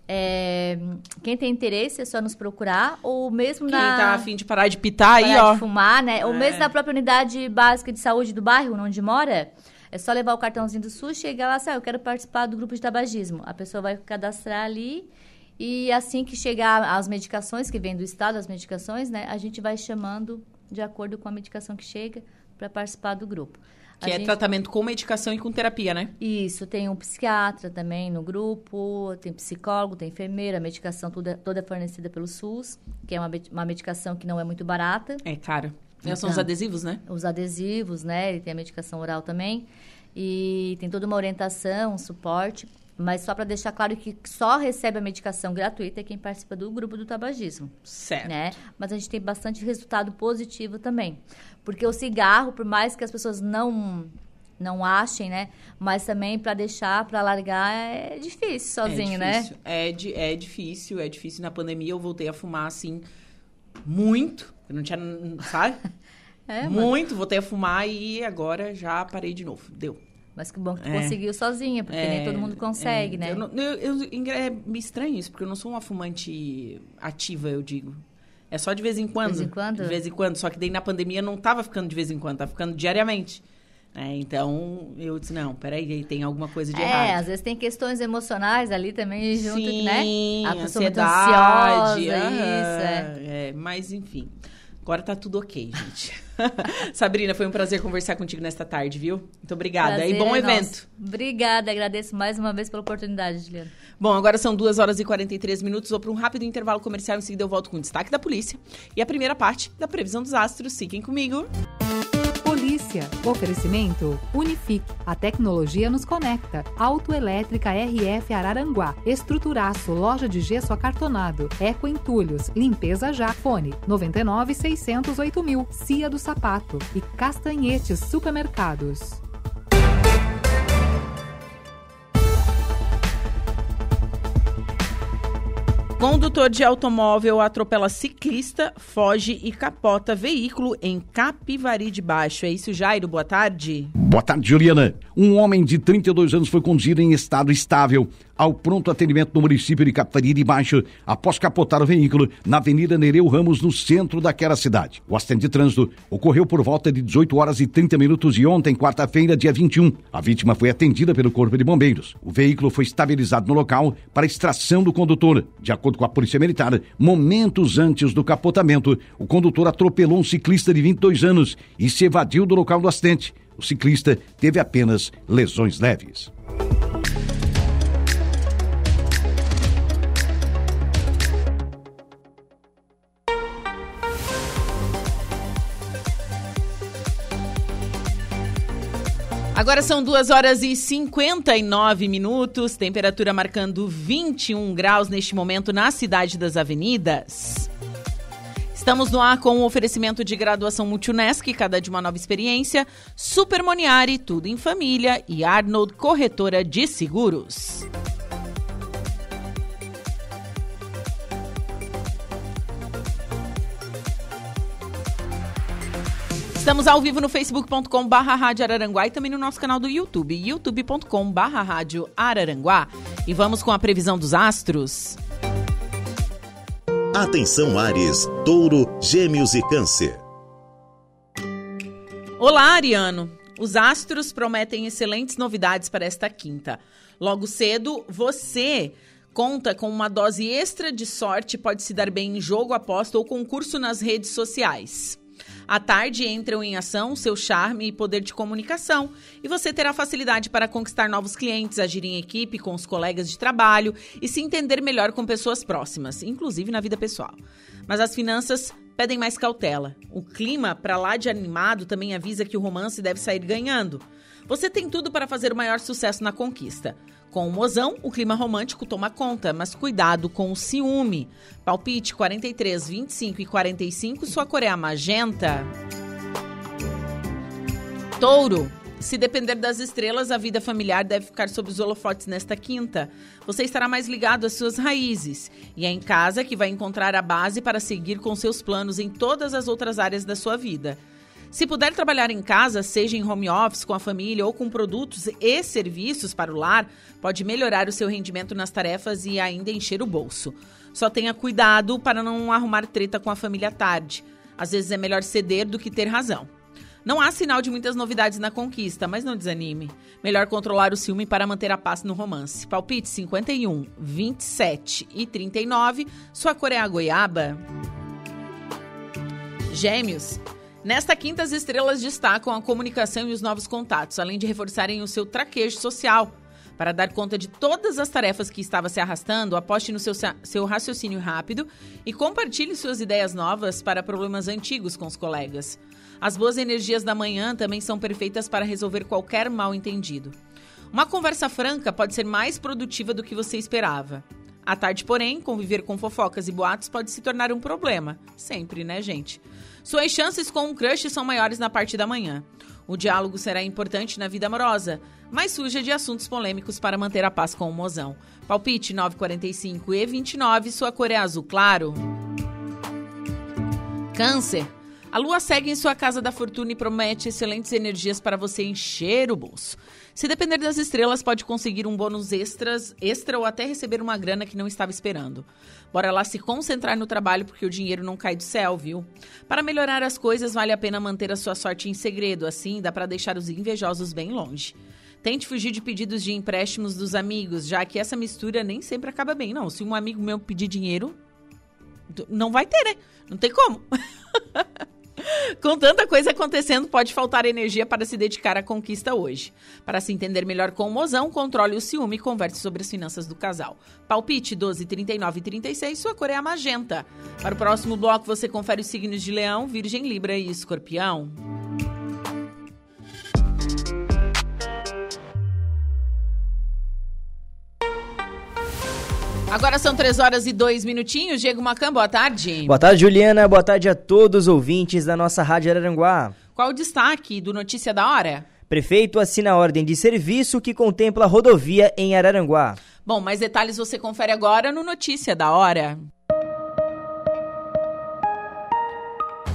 É, quem tem interesse é só nos procurar, ou mesmo Quem na... tá afim de parar de pitar aí, parar ó. de fumar, né? Ou É. mesmo na própria unidade básica de saúde do bairro, onde mora, é só levar o cartãozinho do SUS, chegar lá, assim, ah, eu quero participar do grupo de tabagismo. A pessoa vai cadastrar ali e assim que chegar as medicações, que vem do estado, as medicações, né? A gente vai chamando de acordo com a medicação que chega para participar do grupo. A Que é gente- tratamento com medicação e com terapia, né? isso, tem um psiquiatra também no grupo, tem psicólogo, tem enfermeira, a medicação toda, toda é fornecida pelo SUS, que é uma, uma medicação que não é muito barata. É, cara. São os Então. adesivos, né? Os adesivos, né? Ele tem a medicação oral também. E tem toda uma orientação, um suporte. Mas só para deixar claro que só recebe a medicação gratuita quem participa do grupo do tabagismo, Certo. né? Mas a gente tem bastante resultado positivo também. Porque o cigarro, por mais que as pessoas não não achem, né? Mas também para deixar, para largar é difícil sozinho, é difícil. né? É, di é difícil, é difícil. Na pandemia eu voltei a fumar assim muito. Eu não tinha, sabe? é, muito, mas... voltei a fumar e agora já parei de novo. Deu. Mas que bom que tu é. conseguiu sozinha, porque é, nem todo mundo consegue, é. né? Eu, não, eu, eu, é me estranho isso, porque eu não sou uma fumante ativa, eu digo. É só de vez em quando. De vez em quando? De vez em quando. Só que daí na pandemia não tava ficando de vez em quando, tava ficando diariamente. É, então, eu disse, não, peraí, tem alguma coisa de é, errado. É, às vezes tem questões emocionais ali também junto, Sim, né? A pessoa ansiedade, ansiosa, uh -huh, isso, é. é. Mas, enfim, agora tá tudo ok, gente. Sabrina, foi um prazer conversar contigo nesta tarde, viu? Muito obrigada. Prazer e bom é evento. Nosso. Obrigada, agradeço mais uma vez pela oportunidade, Juliana. Bom, agora são 2 horas e 43 minutos. Vou para um rápido intervalo comercial. Em seguida, eu volto com o destaque da polícia e a primeira parte da previsão dos astros. Fiquem comigo. Polícia. Oferecimento Unifique. A tecnologia nos conecta. Autoelétrica RF Araranguá. Estruturaço. Loja de gesso acartonado. Eco Entulhos. Limpeza já. Fone 99 608 mil. Cia do Sapato. E Castanhetes Supermercados. Condutor de automóvel atropela ciclista, foge e capota veículo em Capivari de Baixo. É isso, Jairo? Boa tarde. Boa tarde, Juliana. Um homem de 32 anos foi conduzido em estado estável ao pronto atendimento no município de Capivari de Baixo após capotar o veículo na Avenida Nereu Ramos, no centro daquela cidade. O acidente de trânsito ocorreu por volta de 18 horas e 30 minutos de ontem, quarta-feira, dia 21. A vítima foi atendida pelo Corpo de Bombeiros. O veículo foi estabilizado no local para extração do condutor. De acordo com a Polícia Militar, momentos antes do capotamento, o condutor atropelou um ciclista de 22 anos e se evadiu do local do acidente. O ciclista teve apenas lesões leves. Agora são 2 horas e 59 minutos, temperatura marcando 21 graus neste momento na cidade das avenidas. Estamos no ar com o um oferecimento de graduação Multunesc, cada de uma nova experiência, Super Moniari, tudo em família e Arnold Corretora de Seguros. Estamos ao vivo no facebook.com barra Rádio Araranguá e também no nosso canal do YouTube, youtube.com barra Rádio Araranguá. E vamos com a previsão dos astros. Atenção Ares, Touro, Gêmeos e Câncer. Olá, Ariano. Os astros prometem excelentes novidades para esta quinta. Logo cedo, você conta com uma dose extra de sorte, pode se dar bem em jogo, aposta ou concurso nas redes sociais. À tarde entram em ação seu charme e poder de comunicação, e você terá facilidade para conquistar novos clientes, agir em equipe com os colegas de trabalho e se entender melhor com pessoas próximas, inclusive na vida pessoal. Mas as finanças pedem mais cautela. O clima, para lá de animado, também avisa que o romance deve sair ganhando. Você tem tudo para fazer o maior sucesso na conquista. Com o mozão, o clima romântico toma conta, mas cuidado com o ciúme. Palpite 43, 25 e 45, sua cor é a magenta. Touro. Se depender das estrelas, a vida familiar deve ficar sob os holofotes nesta quinta. Você estará mais ligado às suas raízes. E é em casa que vai encontrar a base para seguir com seus planos em todas as outras áreas da sua vida. Se puder trabalhar em casa, seja em home office, com a família ou com produtos e serviços para o lar, pode melhorar o seu rendimento nas tarefas e ainda encher o bolso. Só tenha cuidado para não arrumar treta com a família tarde. Às vezes é melhor ceder do que ter razão. Não há sinal de muitas novidades na conquista, mas não desanime. Melhor controlar o ciúme para manter a paz no romance. Palpite 51, 27 e 39. Sua cor é a goiaba. Gêmeos. Nesta quinta, as estrelas destacam a comunicação e os novos contatos, além de reforçarem o seu traquejo social. Para dar conta de todas as tarefas que estava se arrastando, aposte no seu, seu raciocínio rápido e compartilhe suas ideias novas para problemas antigos com os colegas. As boas energias da manhã também são perfeitas para resolver qualquer mal entendido. Uma conversa franca pode ser mais produtiva do que você esperava. À tarde, porém, conviver com fofocas e boatos pode se tornar um problema. Sempre, né, gente? Suas chances com um crush são maiores na parte da manhã. O diálogo será importante na vida amorosa, mas suja de assuntos polêmicos para manter a paz com o mozão. Palpite 945 e 29, sua cor é azul claro. Câncer. A lua segue em sua casa da fortuna e promete excelentes energias para você encher o bolso. Se depender das estrelas, pode conseguir um bônus extras, extra ou até receber uma grana que não estava esperando. Bora lá se concentrar no trabalho porque o dinheiro não cai do céu, viu? Para melhorar as coisas, vale a pena manter a sua sorte em segredo, assim dá para deixar os invejosos bem longe. Tente fugir de pedidos de empréstimos dos amigos, já que essa mistura nem sempre acaba bem, não. Se um amigo meu pedir dinheiro, não vai ter, né? Não tem como. Com tanta coisa acontecendo, pode faltar energia para se dedicar à conquista hoje. Para se entender melhor com o mozão, controle o ciúme e converse sobre as finanças do casal. Palpite 12, 39 e 36, sua cor é a magenta. Para o próximo bloco, você confere os signos de Leão, Virgem, Libra e Escorpião. Agora são três horas e dois minutinhos. Diego Macan, boa tarde. Boa tarde, Juliana. Boa tarde a todos os ouvintes da nossa Rádio Araranguá. Qual o destaque do Notícia da Hora? Prefeito assina a ordem de serviço que contempla rodovia em Araranguá. Bom, mais detalhes você confere agora no Notícia da Hora.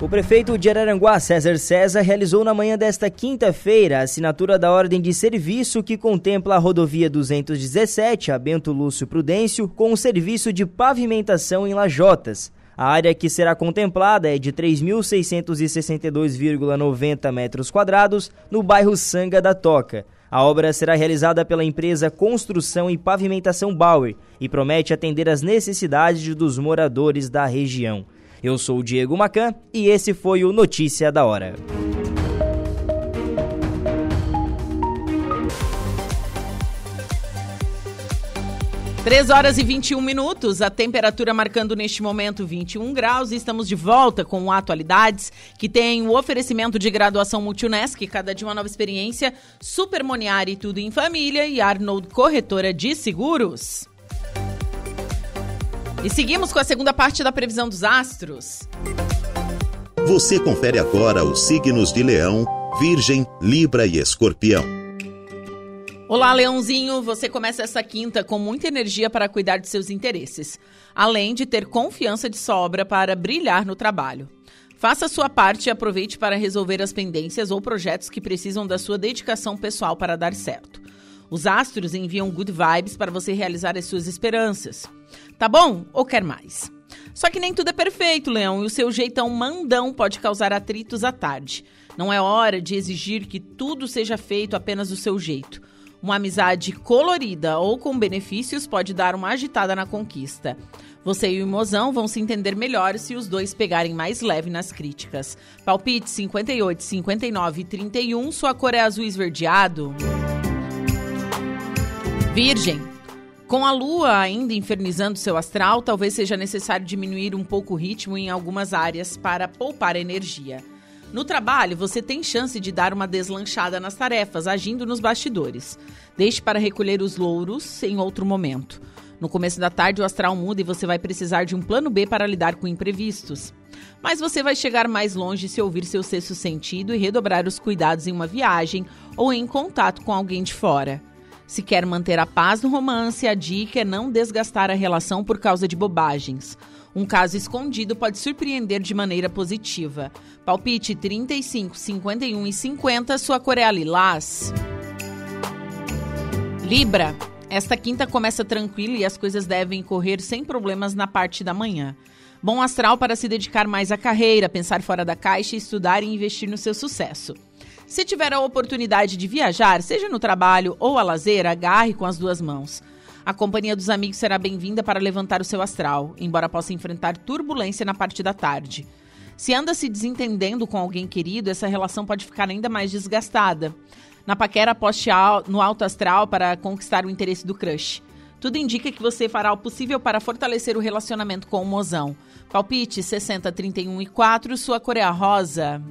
O prefeito de Araranguá, César César, realizou na manhã desta quinta-feira a assinatura da ordem de serviço que contempla a rodovia 217, a Bento Lúcio Prudêncio, com o serviço de pavimentação em Lajotas. A área que será contemplada é de 3.662,90 metros quadrados no bairro Sanga da Toca. A obra será realizada pela empresa Construção e Pavimentação Bauer e promete atender às necessidades dos moradores da região. Eu sou o Diego Macan e esse foi o Notícia da Hora. Três horas e 21 minutos, a temperatura marcando neste momento 21 graus. E estamos de volta com o Atualidades, que tem o oferecimento de graduação Multunesc, cada dia uma nova experiência, Super Moniari, tudo em família e Arnold Corretora de Seguros. E seguimos com a segunda parte da previsão dos astros. Você confere agora os signos de Leão, Virgem, Libra e Escorpião. Olá, Leãozinho! Você começa essa quinta com muita energia para cuidar de seus interesses, além de ter confiança de sobra para brilhar no trabalho. Faça a sua parte e aproveite para resolver as pendências ou projetos que precisam da sua dedicação pessoal para dar certo. Os astros enviam good vibes para você realizar as suas esperanças. Tá bom? Ou quer mais? Só que nem tudo é perfeito, Leão, e o seu jeitão mandão pode causar atritos à tarde. Não é hora de exigir que tudo seja feito apenas do seu jeito. Uma amizade colorida ou com benefícios pode dar uma agitada na conquista. Você e o Mozão vão se entender melhor se os dois pegarem mais leve nas críticas. Palpite 58, 59 e 31, sua cor é azul esverdeado. Virgem. Com a lua ainda infernizando seu astral, talvez seja necessário diminuir um pouco o ritmo em algumas áreas para poupar energia. No trabalho, você tem chance de dar uma deslanchada nas tarefas, agindo nos bastidores. Deixe para recolher os louros em outro momento. No começo da tarde, o astral muda e você vai precisar de um plano B para lidar com imprevistos. Mas você vai chegar mais longe se ouvir seu sexto sentido e redobrar os cuidados em uma viagem ou em contato com alguém de fora. Se quer manter a paz no romance, a dica é não desgastar a relação por causa de bobagens. Um caso escondido pode surpreender de maneira positiva. Palpite 35, 51 e 50, sua cor é lilás. Libra. Esta quinta começa tranquila e as coisas devem correr sem problemas na parte da manhã. Bom astral para se dedicar mais à carreira, pensar fora da caixa, estudar e investir no seu sucesso. Se tiver a oportunidade de viajar, seja no trabalho ou a lazer, agarre com as duas mãos. A companhia dos amigos será bem-vinda para levantar o seu astral, embora possa enfrentar turbulência na parte da tarde. Se anda se desentendendo com alguém querido, essa relação pode ficar ainda mais desgastada. Na paquera, aposte no alto astral para conquistar o interesse do crush. Tudo indica que você fará o possível para fortalecer o relacionamento com o mozão. Palpite 60, 31 e 4, sua cor é rosa.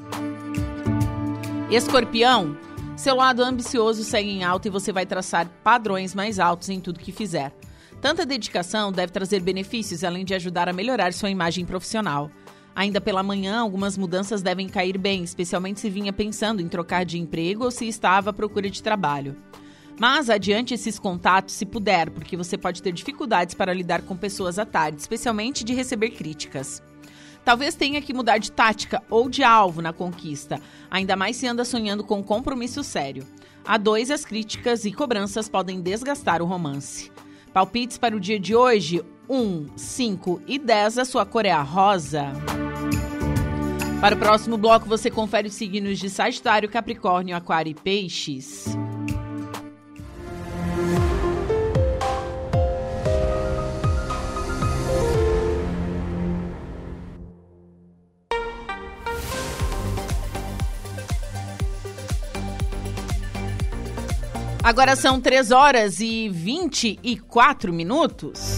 Escorpião, seu lado ambicioso segue em alta e você vai traçar padrões mais altos em tudo que fizer. Tanta dedicação deve trazer benefícios, além de ajudar a melhorar sua imagem profissional. Ainda pela manhã, algumas mudanças devem cair bem, especialmente se vinha pensando em trocar de emprego ou se estava à procura de trabalho. Mas adiante esses contatos se puder, porque você pode ter dificuldades para lidar com pessoas à tarde, especialmente de receber críticas. Talvez tenha que mudar de tática ou de alvo na conquista, ainda mais se anda sonhando com compromisso sério. A dois, as críticas e cobranças podem desgastar o romance. Palpites para o dia de hoje: 1, 5 e 10. A sua cor é rosa. Para o próximo bloco, você confere os signos de Sagitário, Capricórnio, Aquário e Peixes. Agora são 3 horas e 24 minutos.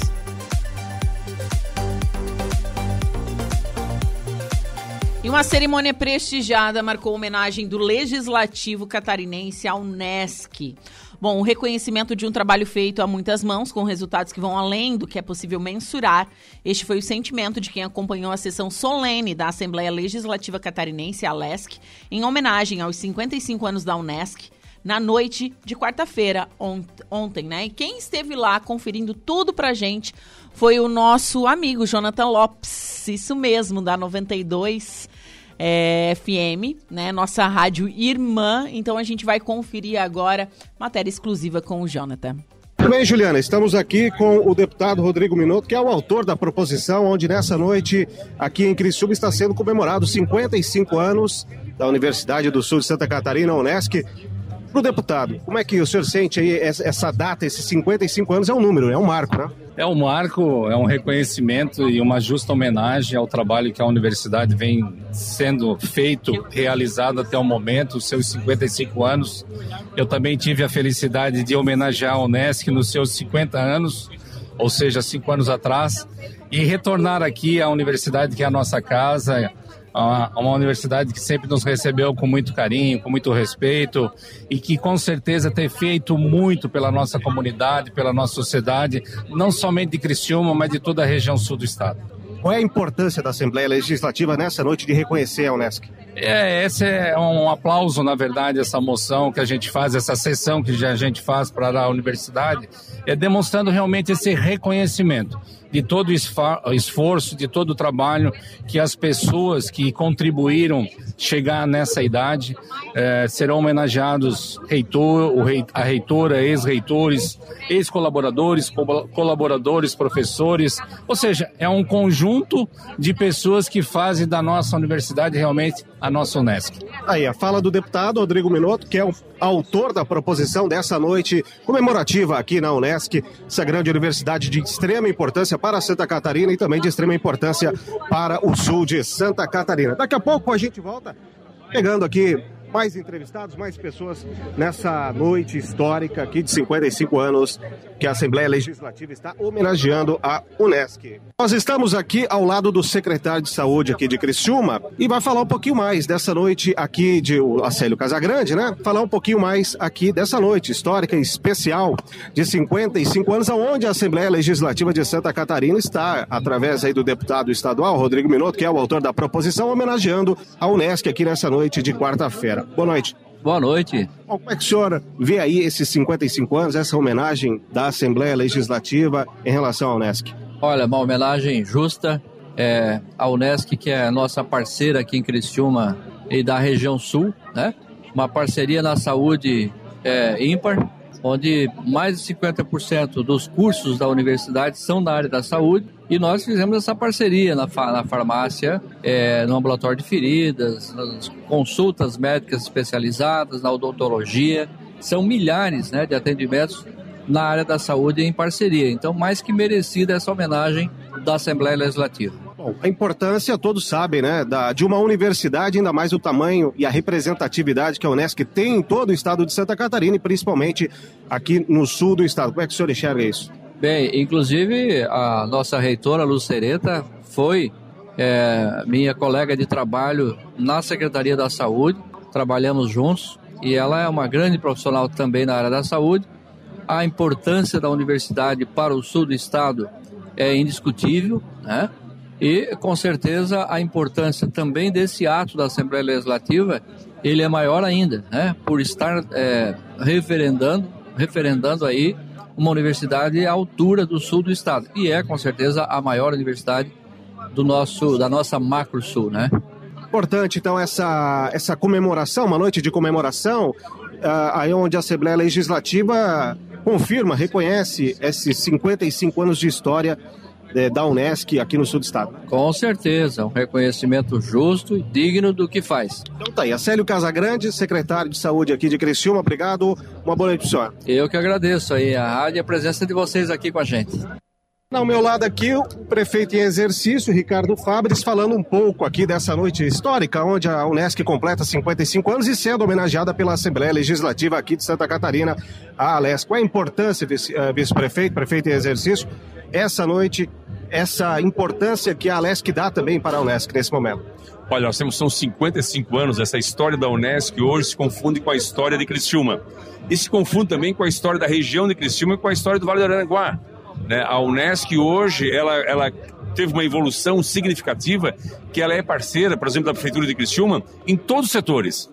E uma cerimônia prestigiada marcou homenagem do Legislativo Catarinense ao NESC. Bom, o reconhecimento de um trabalho feito a muitas mãos, com resultados que vão além do que é possível mensurar. Este foi o sentimento de quem acompanhou a sessão solene da Assembleia Legislativa Catarinense, a LESC, em homenagem aos 55 anos da UNESCO na noite de quarta-feira, ont ontem, né? E quem esteve lá conferindo tudo pra gente foi o nosso amigo Jonathan Lopes, isso mesmo, da 92 é, FM, né? Nossa rádio irmã. Então a gente vai conferir agora matéria exclusiva com o Jonathan. Bem, Juliana, estamos aqui com o deputado Rodrigo Minotto, que é o autor da proposição, onde nessa noite, aqui em Criciúma, está sendo comemorado 55 anos da Universidade do Sul de Santa Catarina, Unesc. Para o deputado, como é que o senhor sente aí essa data, esses 55 anos? É um número, é um marco, né? É um marco, é um reconhecimento e uma justa homenagem ao trabalho que a universidade vem sendo feito, realizado até o momento, os seus 55 anos. Eu também tive a felicidade de homenagear a Unesc nos seus 50 anos, ou seja, cinco anos atrás, e retornar aqui à universidade que é a nossa casa, uma, uma universidade que sempre nos recebeu com muito carinho, com muito respeito e que com certeza tem feito muito pela nossa comunidade, pela nossa sociedade, não somente de Criciúma, mas de toda a região sul do estado. Qual é a importância da Assembleia Legislativa nessa noite de reconhecer a Unesco? É, esse é um aplauso, na verdade, essa moção que a gente faz, essa sessão que a gente faz para a universidade, é demonstrando realmente esse reconhecimento de todo o esforço, de todo o trabalho que as pessoas que contribuíram chegar nessa idade é, serão homenageados reitor, a reitora, ex-reitores, ex-colaboradores, colaboradores, professores, ou seja, é um conjunto de pessoas que fazem da nossa universidade realmente a nossa Unesco. Aí, a fala do deputado Rodrigo Minotto, que é o autor da proposição dessa noite comemorativa aqui na Unesc, essa grande universidade de extrema importância para Santa Catarina e também de extrema importância para o sul de Santa Catarina. Daqui a pouco a gente volta pegando aqui mais entrevistados, mais pessoas nessa noite histórica aqui de 55 anos que a Assembleia Legislativa está homenageando a Unesc. Nós estamos aqui ao lado do secretário de Saúde aqui de Criciúma e vai falar um pouquinho mais dessa noite aqui de Acélio Casagrande, né? Falar um pouquinho mais aqui dessa noite histórica e especial de 55 anos, aonde a Assembleia Legislativa de Santa Catarina está, através aí do deputado estadual Rodrigo Minotto, que é o autor da proposição, homenageando a Unesc aqui nessa noite de quarta-feira. Boa noite. Boa noite. Bom, como é que a senhora vê aí esses 55 anos, essa homenagem da Assembleia Legislativa em relação à Unesc? Olha, uma homenagem justa é, à Unesc, que é a nossa parceira aqui em Criciúma e da região sul, né? Uma parceria na saúde é, ímpar, onde mais de 50% dos cursos da universidade são na área da saúde e nós fizemos essa parceria na, na farmácia, é, no ambulatório de feridas, nas consultas médicas especializadas, na odontologia. São milhares né, de atendimentos na área da saúde em parceria. Então, mais que merecida essa homenagem da Assembleia Legislativa. Bom, a importância, todos sabem, né, da, de uma universidade, ainda mais o tamanho e a representatividade que a Unesc tem em todo o estado de Santa Catarina e principalmente aqui no sul do estado. Como é que o senhor enxerga isso? Bem, inclusive a nossa reitora Lucereta foi é, minha colega de trabalho na Secretaria da Saúde, trabalhamos juntos e ela é uma grande profissional também na área da saúde. A importância da universidade para o sul do estado é indiscutível, né? E com certeza a importância também desse ato da Assembleia Legislativa ele é maior ainda, né? Por estar é, referendando, referendando aí uma universidade à altura do sul do estado e é com certeza a maior universidade do nosso da nossa macro sul, né? Importante então essa essa comemoração, uma noite de comemoração, uh, aí onde a Assembleia Legislativa confirma, reconhece esses 55 anos de história é, da Unesc aqui no sul do estado. Com certeza, um reconhecimento justo e digno do que faz. Então tá aí, Acélio Casagrande, secretário de saúde aqui de Criciúma, obrigado, uma boa noite pro senhor. Eu que agradeço aí a rádio e a presença de vocês aqui com a gente. Ao meu lado aqui, o prefeito em exercício, Ricardo Fabres, falando um pouco aqui dessa noite histórica, onde a Unesc completa 55 anos e sendo homenageada pela Assembleia Legislativa aqui de Santa Catarina, a Alesc. Qual a importância, eh, vice-prefeito, prefeito em exercício, essa noite, essa importância que a Alesc dá também para a Unesc nesse momento? Olha, nós temos são 55 anos, essa história da Unesc hoje se confunde com a história de Criciúma. E se confunde também com a história da região de Criciúma e com a história do Vale do Aranaguá né? A Unesc hoje, ela, ela teve uma evolução significativa, que ela é parceira, por exemplo, da Prefeitura de Criciúma, em todos os setores.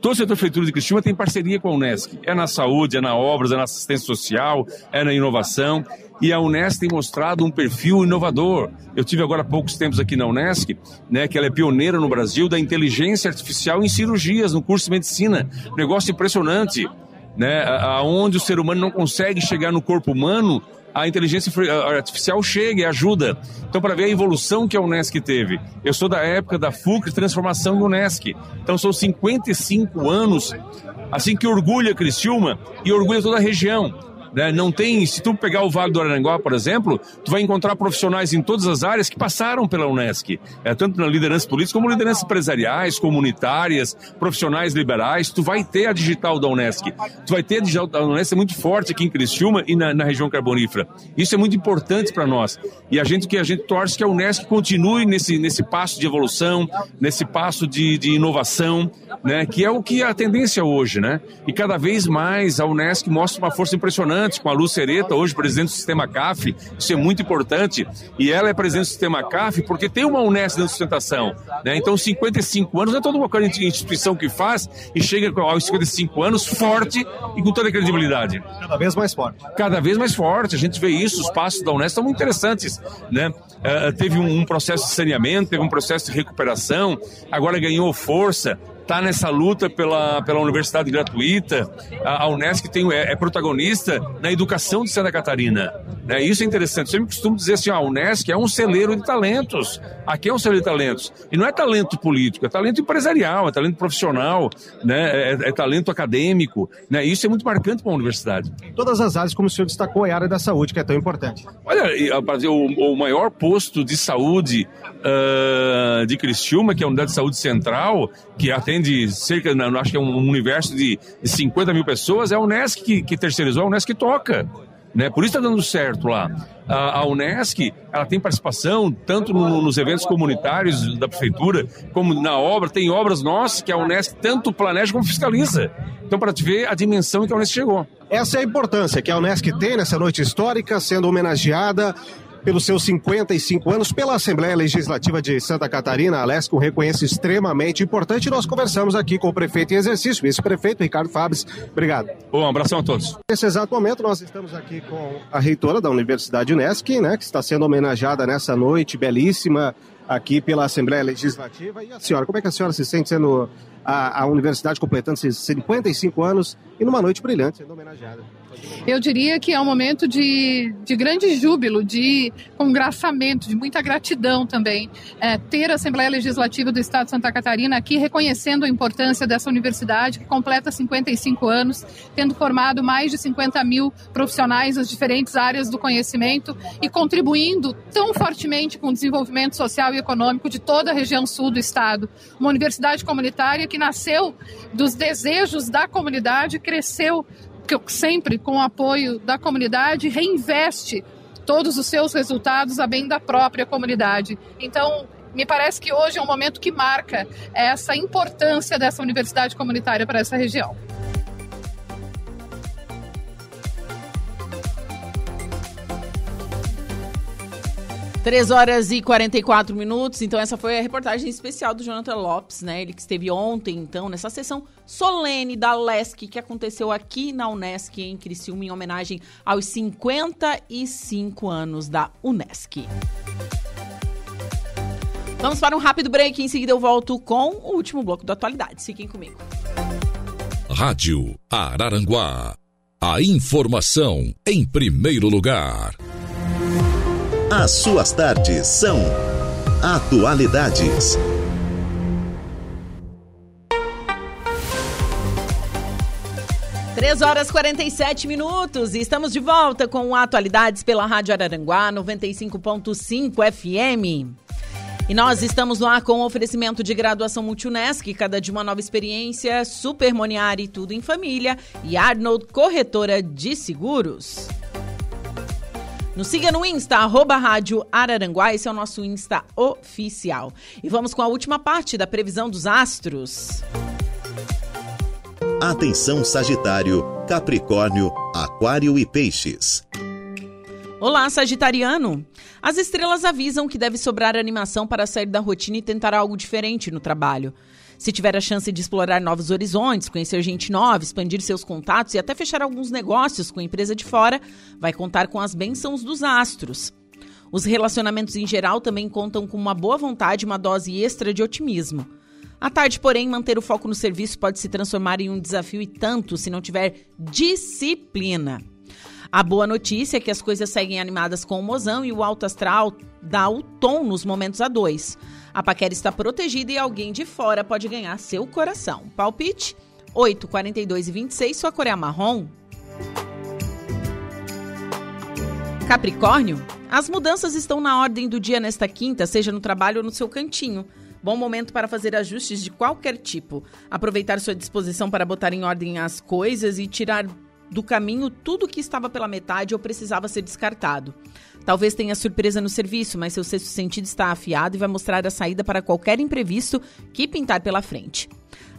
Todo o setor prefeitura de Criciúma tem parceria com a Unesc. É na saúde, é na obras, é na assistência social, é na inovação. E a Unesc tem mostrado um perfil inovador. Eu tive agora há poucos tempos aqui na Unesc, né, que ela é pioneira no Brasil da inteligência artificial em cirurgias, no curso de medicina. Negócio impressionante, né, aonde o ser humano não consegue chegar no corpo humano, a inteligência artificial chega e ajuda. Então, para ver a evolução que a Unesc teve. Eu sou da época da FUCRE Transformação do Unesc. Então, são 55 anos, assim que orgulha Criciúma e orgulha toda a região. Né? Não tem, se tu pegar o Vale do Aranguá, por exemplo, tu vai encontrar profissionais em todas as áreas que passaram pela Unesc, é, tanto na liderança política como lideranças empresariais, comunitárias, profissionais liberais. Tu vai ter a digital da Unesc. Tu vai ter a digital da Unesc é muito forte aqui em Criciúma e na, na região carbonífera. Isso é muito importante para nós. E a gente que a gente torce que a Unesc continue nesse, nesse passo de evolução, nesse passo de, de inovação, né? Que é o que é a tendência hoje, né? E cada vez mais a Unesc mostra uma força impressionante com a Lucereta, hoje presidente do sistema CAF, isso é muito importante, e ela é presidente do sistema CAF porque tem uma Unesco de sustentação, né? Então 55 anos não é toda uma instituição que faz e chega aos 55 anos forte e com toda a credibilidade. Cada vez mais forte. Cada vez mais forte, a gente vê isso, os passos da Unesco são muito interessantes, né? Uh, teve um, um processo de saneamento, teve um processo de recuperação, agora ganhou força, está nessa luta pela, pela universidade gratuita. A, a Unesc tem, é, é, protagonista na educação de Santa Catarina. Né? Isso é interessante. Eu sempre costumo dizer assim: a Unesc é um celeiro de talentos. Aqui é um celeiro de talentos. E não é talento político, é talento empresarial, é talento profissional, né? é, é talento acadêmico. Né? Isso é muito marcante para a universidade. Todas as áreas, como o senhor destacou, é a área da saúde, que é tão importante. Olha, o, o maior posto de saúde uh, de Criciúma, que é a Unidade de Saúde Central, que atende cerca, acho que é um universo de 50 mil pessoas, é a Unesc que, que terceirizou, a Unesc que toca. Né? Por isso está dando certo lá. A, a Unesc ela tem participação tanto no, nos eventos comunitários da prefeitura, como na obra. Tem obras nossas que a Unesc tanto planeja como fiscaliza. Então, para te ver a dimensão em que a Unesc chegou. Essa é a importância que a Unesc tem nessa noite histórica, sendo homenageada pelos seus 55 anos pela Assembleia Legislativa de Santa Catarina. A Alesc um reconhece extremamente importante. Nós conversamos aqui com o prefeito em exercício, vice-prefeito Ricardo Fabres. Obrigado. Um abração a todos. Nesse exato momento, nós estamos aqui com a reitora da Universidade Unesc, né, que está sendo homenageada nessa noite belíssima aqui pela Assembleia Legislativa. E a senhora, como é que a senhora se sente sendo a, a universidade completando 55 anos e numa noite brilhante sendo homenageada? Eu diria que é um momento de, de grande júbilo, de congraçamento, de muita gratidão também. É, ter a Assembleia Legislativa do Estado de Santa Catarina aqui reconhecendo a importância dessa universidade, que completa 55 anos, tendo formado mais de 50 mil profissionais nas diferentes áreas do conhecimento e contribuindo tão fortemente com o desenvolvimento social e econômico de toda a região sul do Estado. Uma universidade comunitária que nasceu dos desejos da comunidade, cresceu sempre com o apoio da comunidade, reinveste todos os seus resultados a bem da própria comunidade. Então, me parece que hoje é um momento que marca essa importância dessa universidade comunitária para essa região. Três horas e 44 minutos. Então, essa foi a reportagem especial do Jonathan Lopes, né? Ele que esteve ontem, então, nessa sessão solene da LESC, que aconteceu aqui na Unesc, em Criciúma, em homenagem aos 55 anos da Unesc. Vamos para um rápido break. Em seguida, eu volto com o último bloco da atualidade. Fiquem comigo. Rádio Araranguá. A informação em primeiro lugar. As suas tardes são Atualidades. Três horas 47 minutos e estamos de volta com Atualidades pela Rádio Araranguá 95.5 FM. E nós estamos lá com o oferecimento de graduação Multunesc, cada dia uma nova experiência, Super Moniari, tudo em família e Arnold Corretora de Seguros. Nos siga no Insta, arroba Rádio Araranguá, esse é o nosso Insta oficial. E vamos com a última parte da previsão dos astros. Atenção Sagitário, Capricórnio, Aquário e Peixes. Olá, Sagitariano! As estrelas avisam que deve sobrar animação para sair da rotina e tentar algo diferente no trabalho. Se tiver a chance de explorar novos horizontes, conhecer gente nova, expandir seus contatos e até fechar alguns negócios com a empresa de fora, vai contar com as bênçãos dos astros. Os relacionamentos em geral também contam com uma boa vontade e uma dose extra de otimismo. À tarde, porém, manter o foco no serviço pode se transformar em um desafio e tanto se não tiver disciplina. A boa notícia é que as coisas seguem animadas com o mozão e o alto astral dá o tom nos momentos a dois. A paquera está protegida e alguém de fora pode ganhar seu coração. Palpite 8, 42 e 26, sua cor é marrom. Capricórnio, as mudanças estão na ordem do dia nesta quinta, seja no trabalho ou no seu cantinho. Bom momento para fazer ajustes de qualquer tipo. Aproveitar sua disposição para botar em ordem as coisas e tirar do caminho tudo que estava pela metade ou precisava ser descartado. Talvez tenha surpresa no serviço, mas seu sexto sentido está afiado e vai mostrar a saída para qualquer imprevisto que pintar pela frente.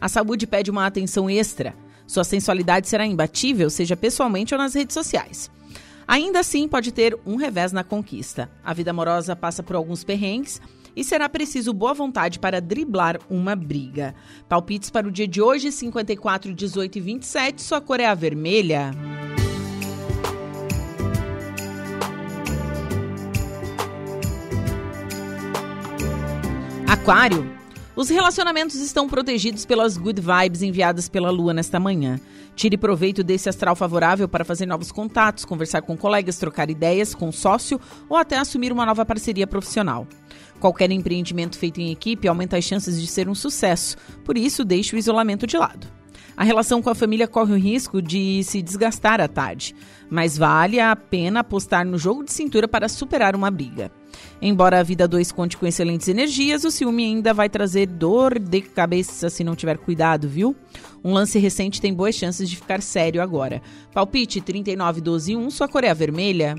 A saúde pede uma atenção extra. Sua sensualidade será imbatível, seja pessoalmente ou nas redes sociais. Ainda assim, pode ter um revés na conquista. A vida amorosa passa por alguns perrengues e será preciso boa vontade para driblar uma briga. Palpites para o dia de hoje, 54, 18 e 27, sua cor é a vermelha. Aquário. Os relacionamentos estão protegidos pelas good vibes enviadas pela lua nesta manhã. Tire proveito desse astral favorável para fazer novos contatos, conversar com colegas, trocar ideias com sócio ou até assumir uma nova parceria profissional. Qualquer empreendimento feito em equipe aumenta as chances de ser um sucesso, por isso deixe o isolamento de lado. A relação com a família corre o risco de se desgastar à tarde, mas vale a pena apostar no jogo de cintura para superar uma briga. Embora a vida 2 conte com excelentes energias, o ciúme ainda vai trazer dor de cabeça se não tiver cuidado, viu? Um lance recente tem boas chances de ficar sério agora. Palpite 39, 12 1, sua Coreia Vermelha.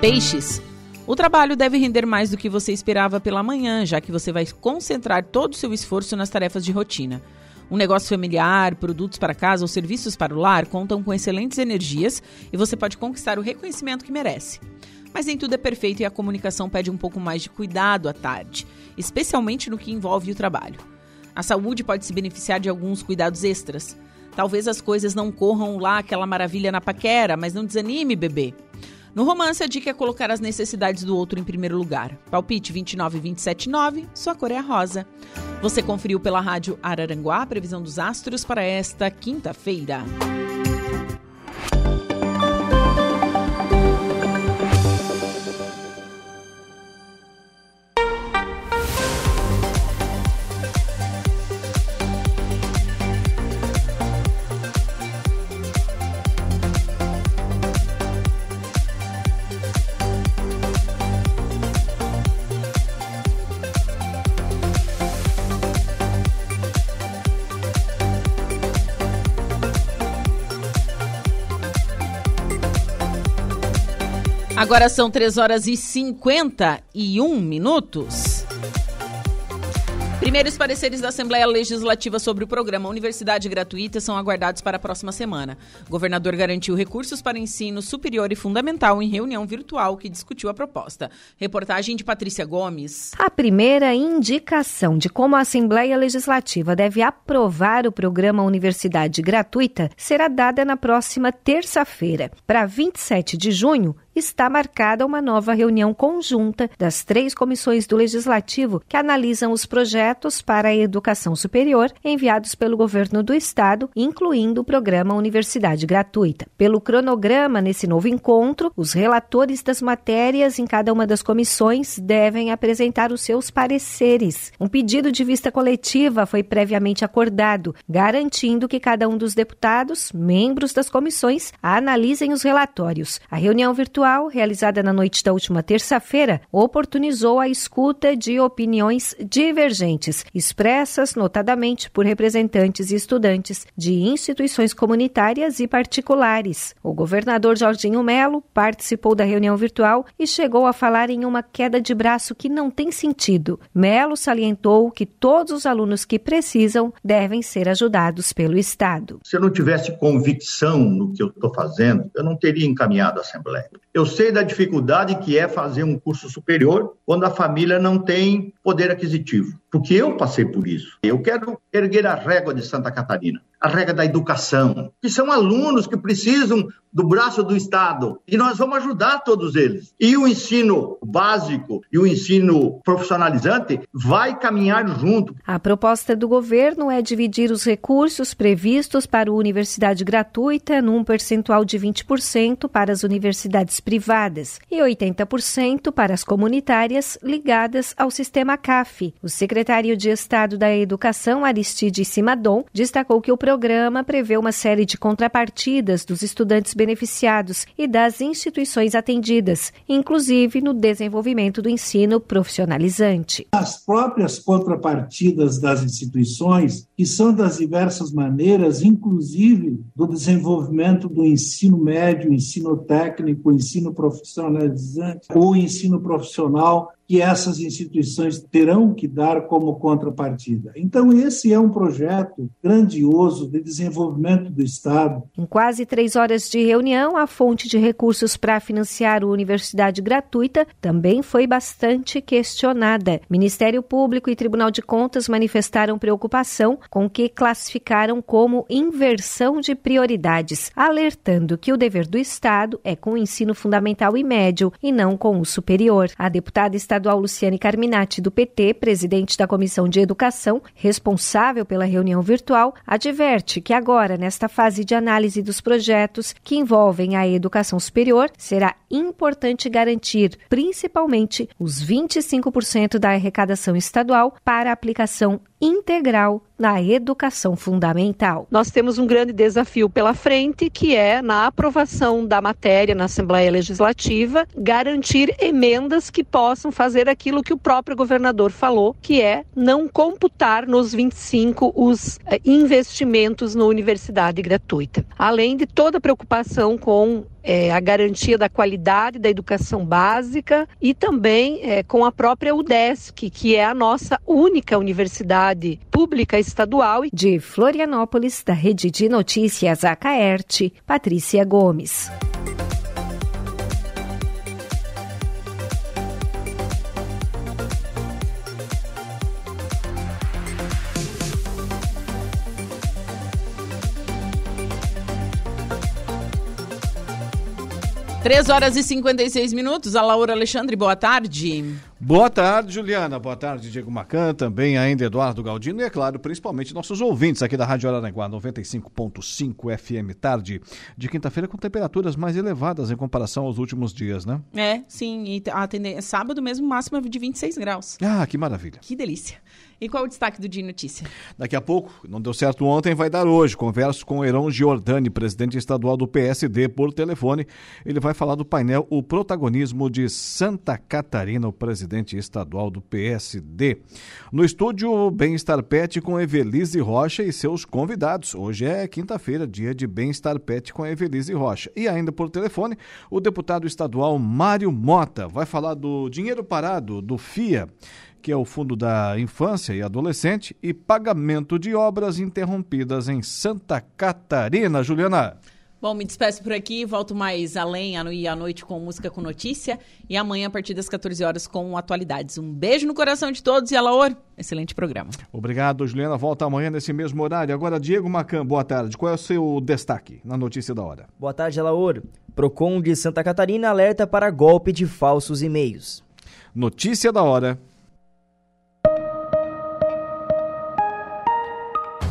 Peixes. O trabalho deve render mais do que você esperava pela manhã, já que você vai concentrar todo o seu esforço nas tarefas de rotina. Um negócio familiar, produtos para casa ou serviços para o lar contam com excelentes energias e você pode conquistar o reconhecimento que merece. Mas nem tudo é perfeito e a comunicação pede um pouco mais de cuidado à tarde, especialmente no que envolve o trabalho. A saúde pode se beneficiar de alguns cuidados extras. Talvez as coisas não corram lá aquela maravilha na paquera, mas não desanime, bebê. No romance, a dica é colocar as necessidades do outro em primeiro lugar. Palpite 29 279, sua cor é a rosa. Você conferiu pela rádio Araranguá a previsão dos astros para esta quinta-feira. Agora são 3 horas e 51 minutos. Primeiros pareceres da Assembleia Legislativa sobre o programa Universidade Gratuita são aguardados para a próxima semana. O governador garantiu recursos para ensino superior e fundamental em reunião virtual que discutiu a proposta. Reportagem de Patrícia Gomes. A primeira indicação de como a Assembleia Legislativa deve aprovar o programa Universidade Gratuita será dada na próxima terça-feira. Para 27 de junho, está marcada uma nova reunião conjunta das três comissões do Legislativo que analisam os projetos para a educação superior enviados pelo governo do Estado, incluindo o programa Universidade Gratuita. Pelo cronograma nesse novo encontro, os relatores das matérias em cada uma das comissões devem apresentar os seus pareceres. Um pedido de vista coletiva foi previamente acordado, garantindo que cada um dos deputados, membros das comissões, analisem os relatórios. A reunião virtual virtual, realizada na noite da última terça-feira, oportunizou a escuta de opiniões divergentes, expressas notadamente por representantes e estudantes de instituições comunitárias e particulares. O governador Jorginho Melo participou da reunião virtual e chegou a falar em uma queda de braço que não tem sentido. Melo salientou que todos os alunos que precisam devem ser ajudados pelo Estado. Se eu não tivesse convicção no que eu estou fazendo, eu não teria encaminhado a Assembleia. Eu sei da dificuldade que é fazer um curso superior quando a família não tem poder aquisitivo, porque eu passei por isso. Eu quero erguer a régua de Santa Catarina a regra da educação, que são alunos que precisam do braço do Estado e nós vamos ajudar todos eles. E o ensino básico e o ensino profissionalizante vai caminhar junto. A proposta do governo é dividir os recursos previstos para a universidade gratuita num percentual de 20% para as universidades privadas e 80% para as comunitárias ligadas ao sistema CAF. O secretário de Estado da Educação, Aristide Simadon, destacou que o programa prevê uma série de contrapartidas dos estudantes beneficiados e das instituições atendidas, inclusive no desenvolvimento do ensino profissionalizante. As próprias contrapartidas das instituições, que são das diversas maneiras, inclusive do desenvolvimento do ensino médio, ensino técnico, ensino profissionalizante ou ensino profissional, que essas instituições terão que dar como contrapartida. Então, esse é um projeto grandioso de desenvolvimento do Estado. Em quase três horas de reunião, a fonte de recursos para financiar a universidade gratuita também foi bastante questionada. Ministério Público e Tribunal de Contas manifestaram preocupação com o que classificaram como inversão de prioridades, alertando que o dever do Estado é com o ensino fundamental e médio e não com o superior. A deputada estadual estadual Luciane Carminati, do PT, presidente da Comissão de Educação, responsável pela reunião virtual, adverte que agora, nesta fase de análise dos projetos que envolvem a educação superior, será importante garantir, principalmente, os 25% da arrecadação estadual para aplicação integral na educação fundamental. Nós temos um grande desafio pela frente, que é, na aprovação da matéria na Assembleia Legislativa, garantir emendas que possam fazer aquilo que o próprio governador falou, que é não computar nos 25 os eh, investimentos na universidade gratuita. Além de toda a preocupação com é, a garantia da qualidade da educação básica e também é, com a própria UDESC, que é a nossa única universidade pública estadual. De Florianópolis, da Rede de Notícias Acaerte, Patrícia Gomes. 3 horas e 56 minutos. A Laura Alexandre, boa tarde. Boa tarde, Juliana. Boa tarde, Diego Macan, também ainda Eduardo Galdino e, é claro, principalmente nossos ouvintes aqui da Rádio Araranguá 95.5 FM tarde de quinta-feira com temperaturas mais elevadas em comparação aos últimos dias, né? É, sim. E a tendência, sábado mesmo, máxima de 26 graus. Ah, que maravilha. Que delícia. E qual o destaque do Dia Notícia? Daqui a pouco, não deu certo ontem, vai dar hoje. Converso com Heron Giordani, presidente estadual do PSD, por telefone. Ele vai falar do painel O Protagonismo de Santa Catarina. O presidente presidente estadual do PSD. No estúdio Bem-Estar Pet com Evelise Rocha e seus convidados. Hoje é quinta-feira, dia de Bem-Estar Pet com Evelise Rocha. E ainda por telefone, o deputado estadual Mário Mota vai falar do dinheiro parado do FIA que é o Fundo da Infância e Adolescente, e pagamento de obras interrompidas em Santa Catarina. Juliana. Bom, me despeço por aqui, volto mais além e à noite com música com notícia e amanhã a partir das 14 horas com atualidades. Um beijo no coração de todos e Alaor, excelente programa. Obrigado, Juliana. Volta amanhã nesse mesmo horário. Agora, Diego Macan, boa tarde. Qual é o seu destaque na notícia da hora? Boa tarde, Alaor. Procon de Santa Catarina alerta para golpe de falsos e-mails. Notícia da hora.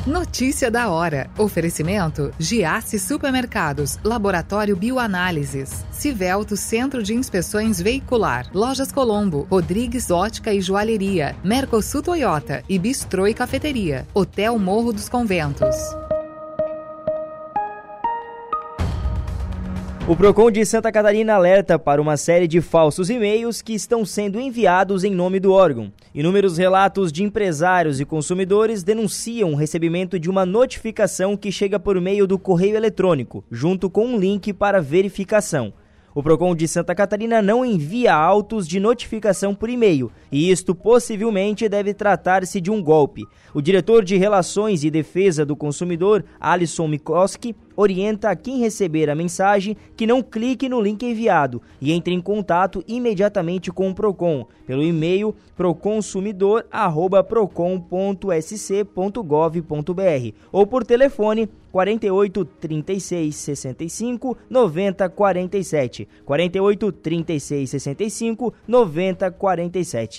Notícia da hora. Oferecimento: Giasse Supermercados, Laboratório Bioanálises, Civelto Centro de Inspeções Veicular, Lojas Colombo, Rodrigues Ótica e Joalheria, Mercosul Toyota e Bistrô e Cafeteria, Hotel Morro dos Conventos. O Procon de Santa Catarina alerta para uma série de falsos e-mails que estão sendo enviados em nome do órgão. Inúmeros relatos de empresários e consumidores denunciam o recebimento de uma notificação que chega por meio do correio eletrônico, junto com um link para verificação. O Procon de Santa Catarina não envia autos de notificação por e-mail, e isto possivelmente deve tratar-se de um golpe. O diretor de Relações e Defesa do Consumidor, Alisson Mikoski, orienta a quem receber a mensagem que não clique no link enviado e entre em contato imediatamente com o Procon pelo e-mail proconsumidor@procon.sc.gov.br ou por telefone 48 36 65 90 47 48 36 65 90 47.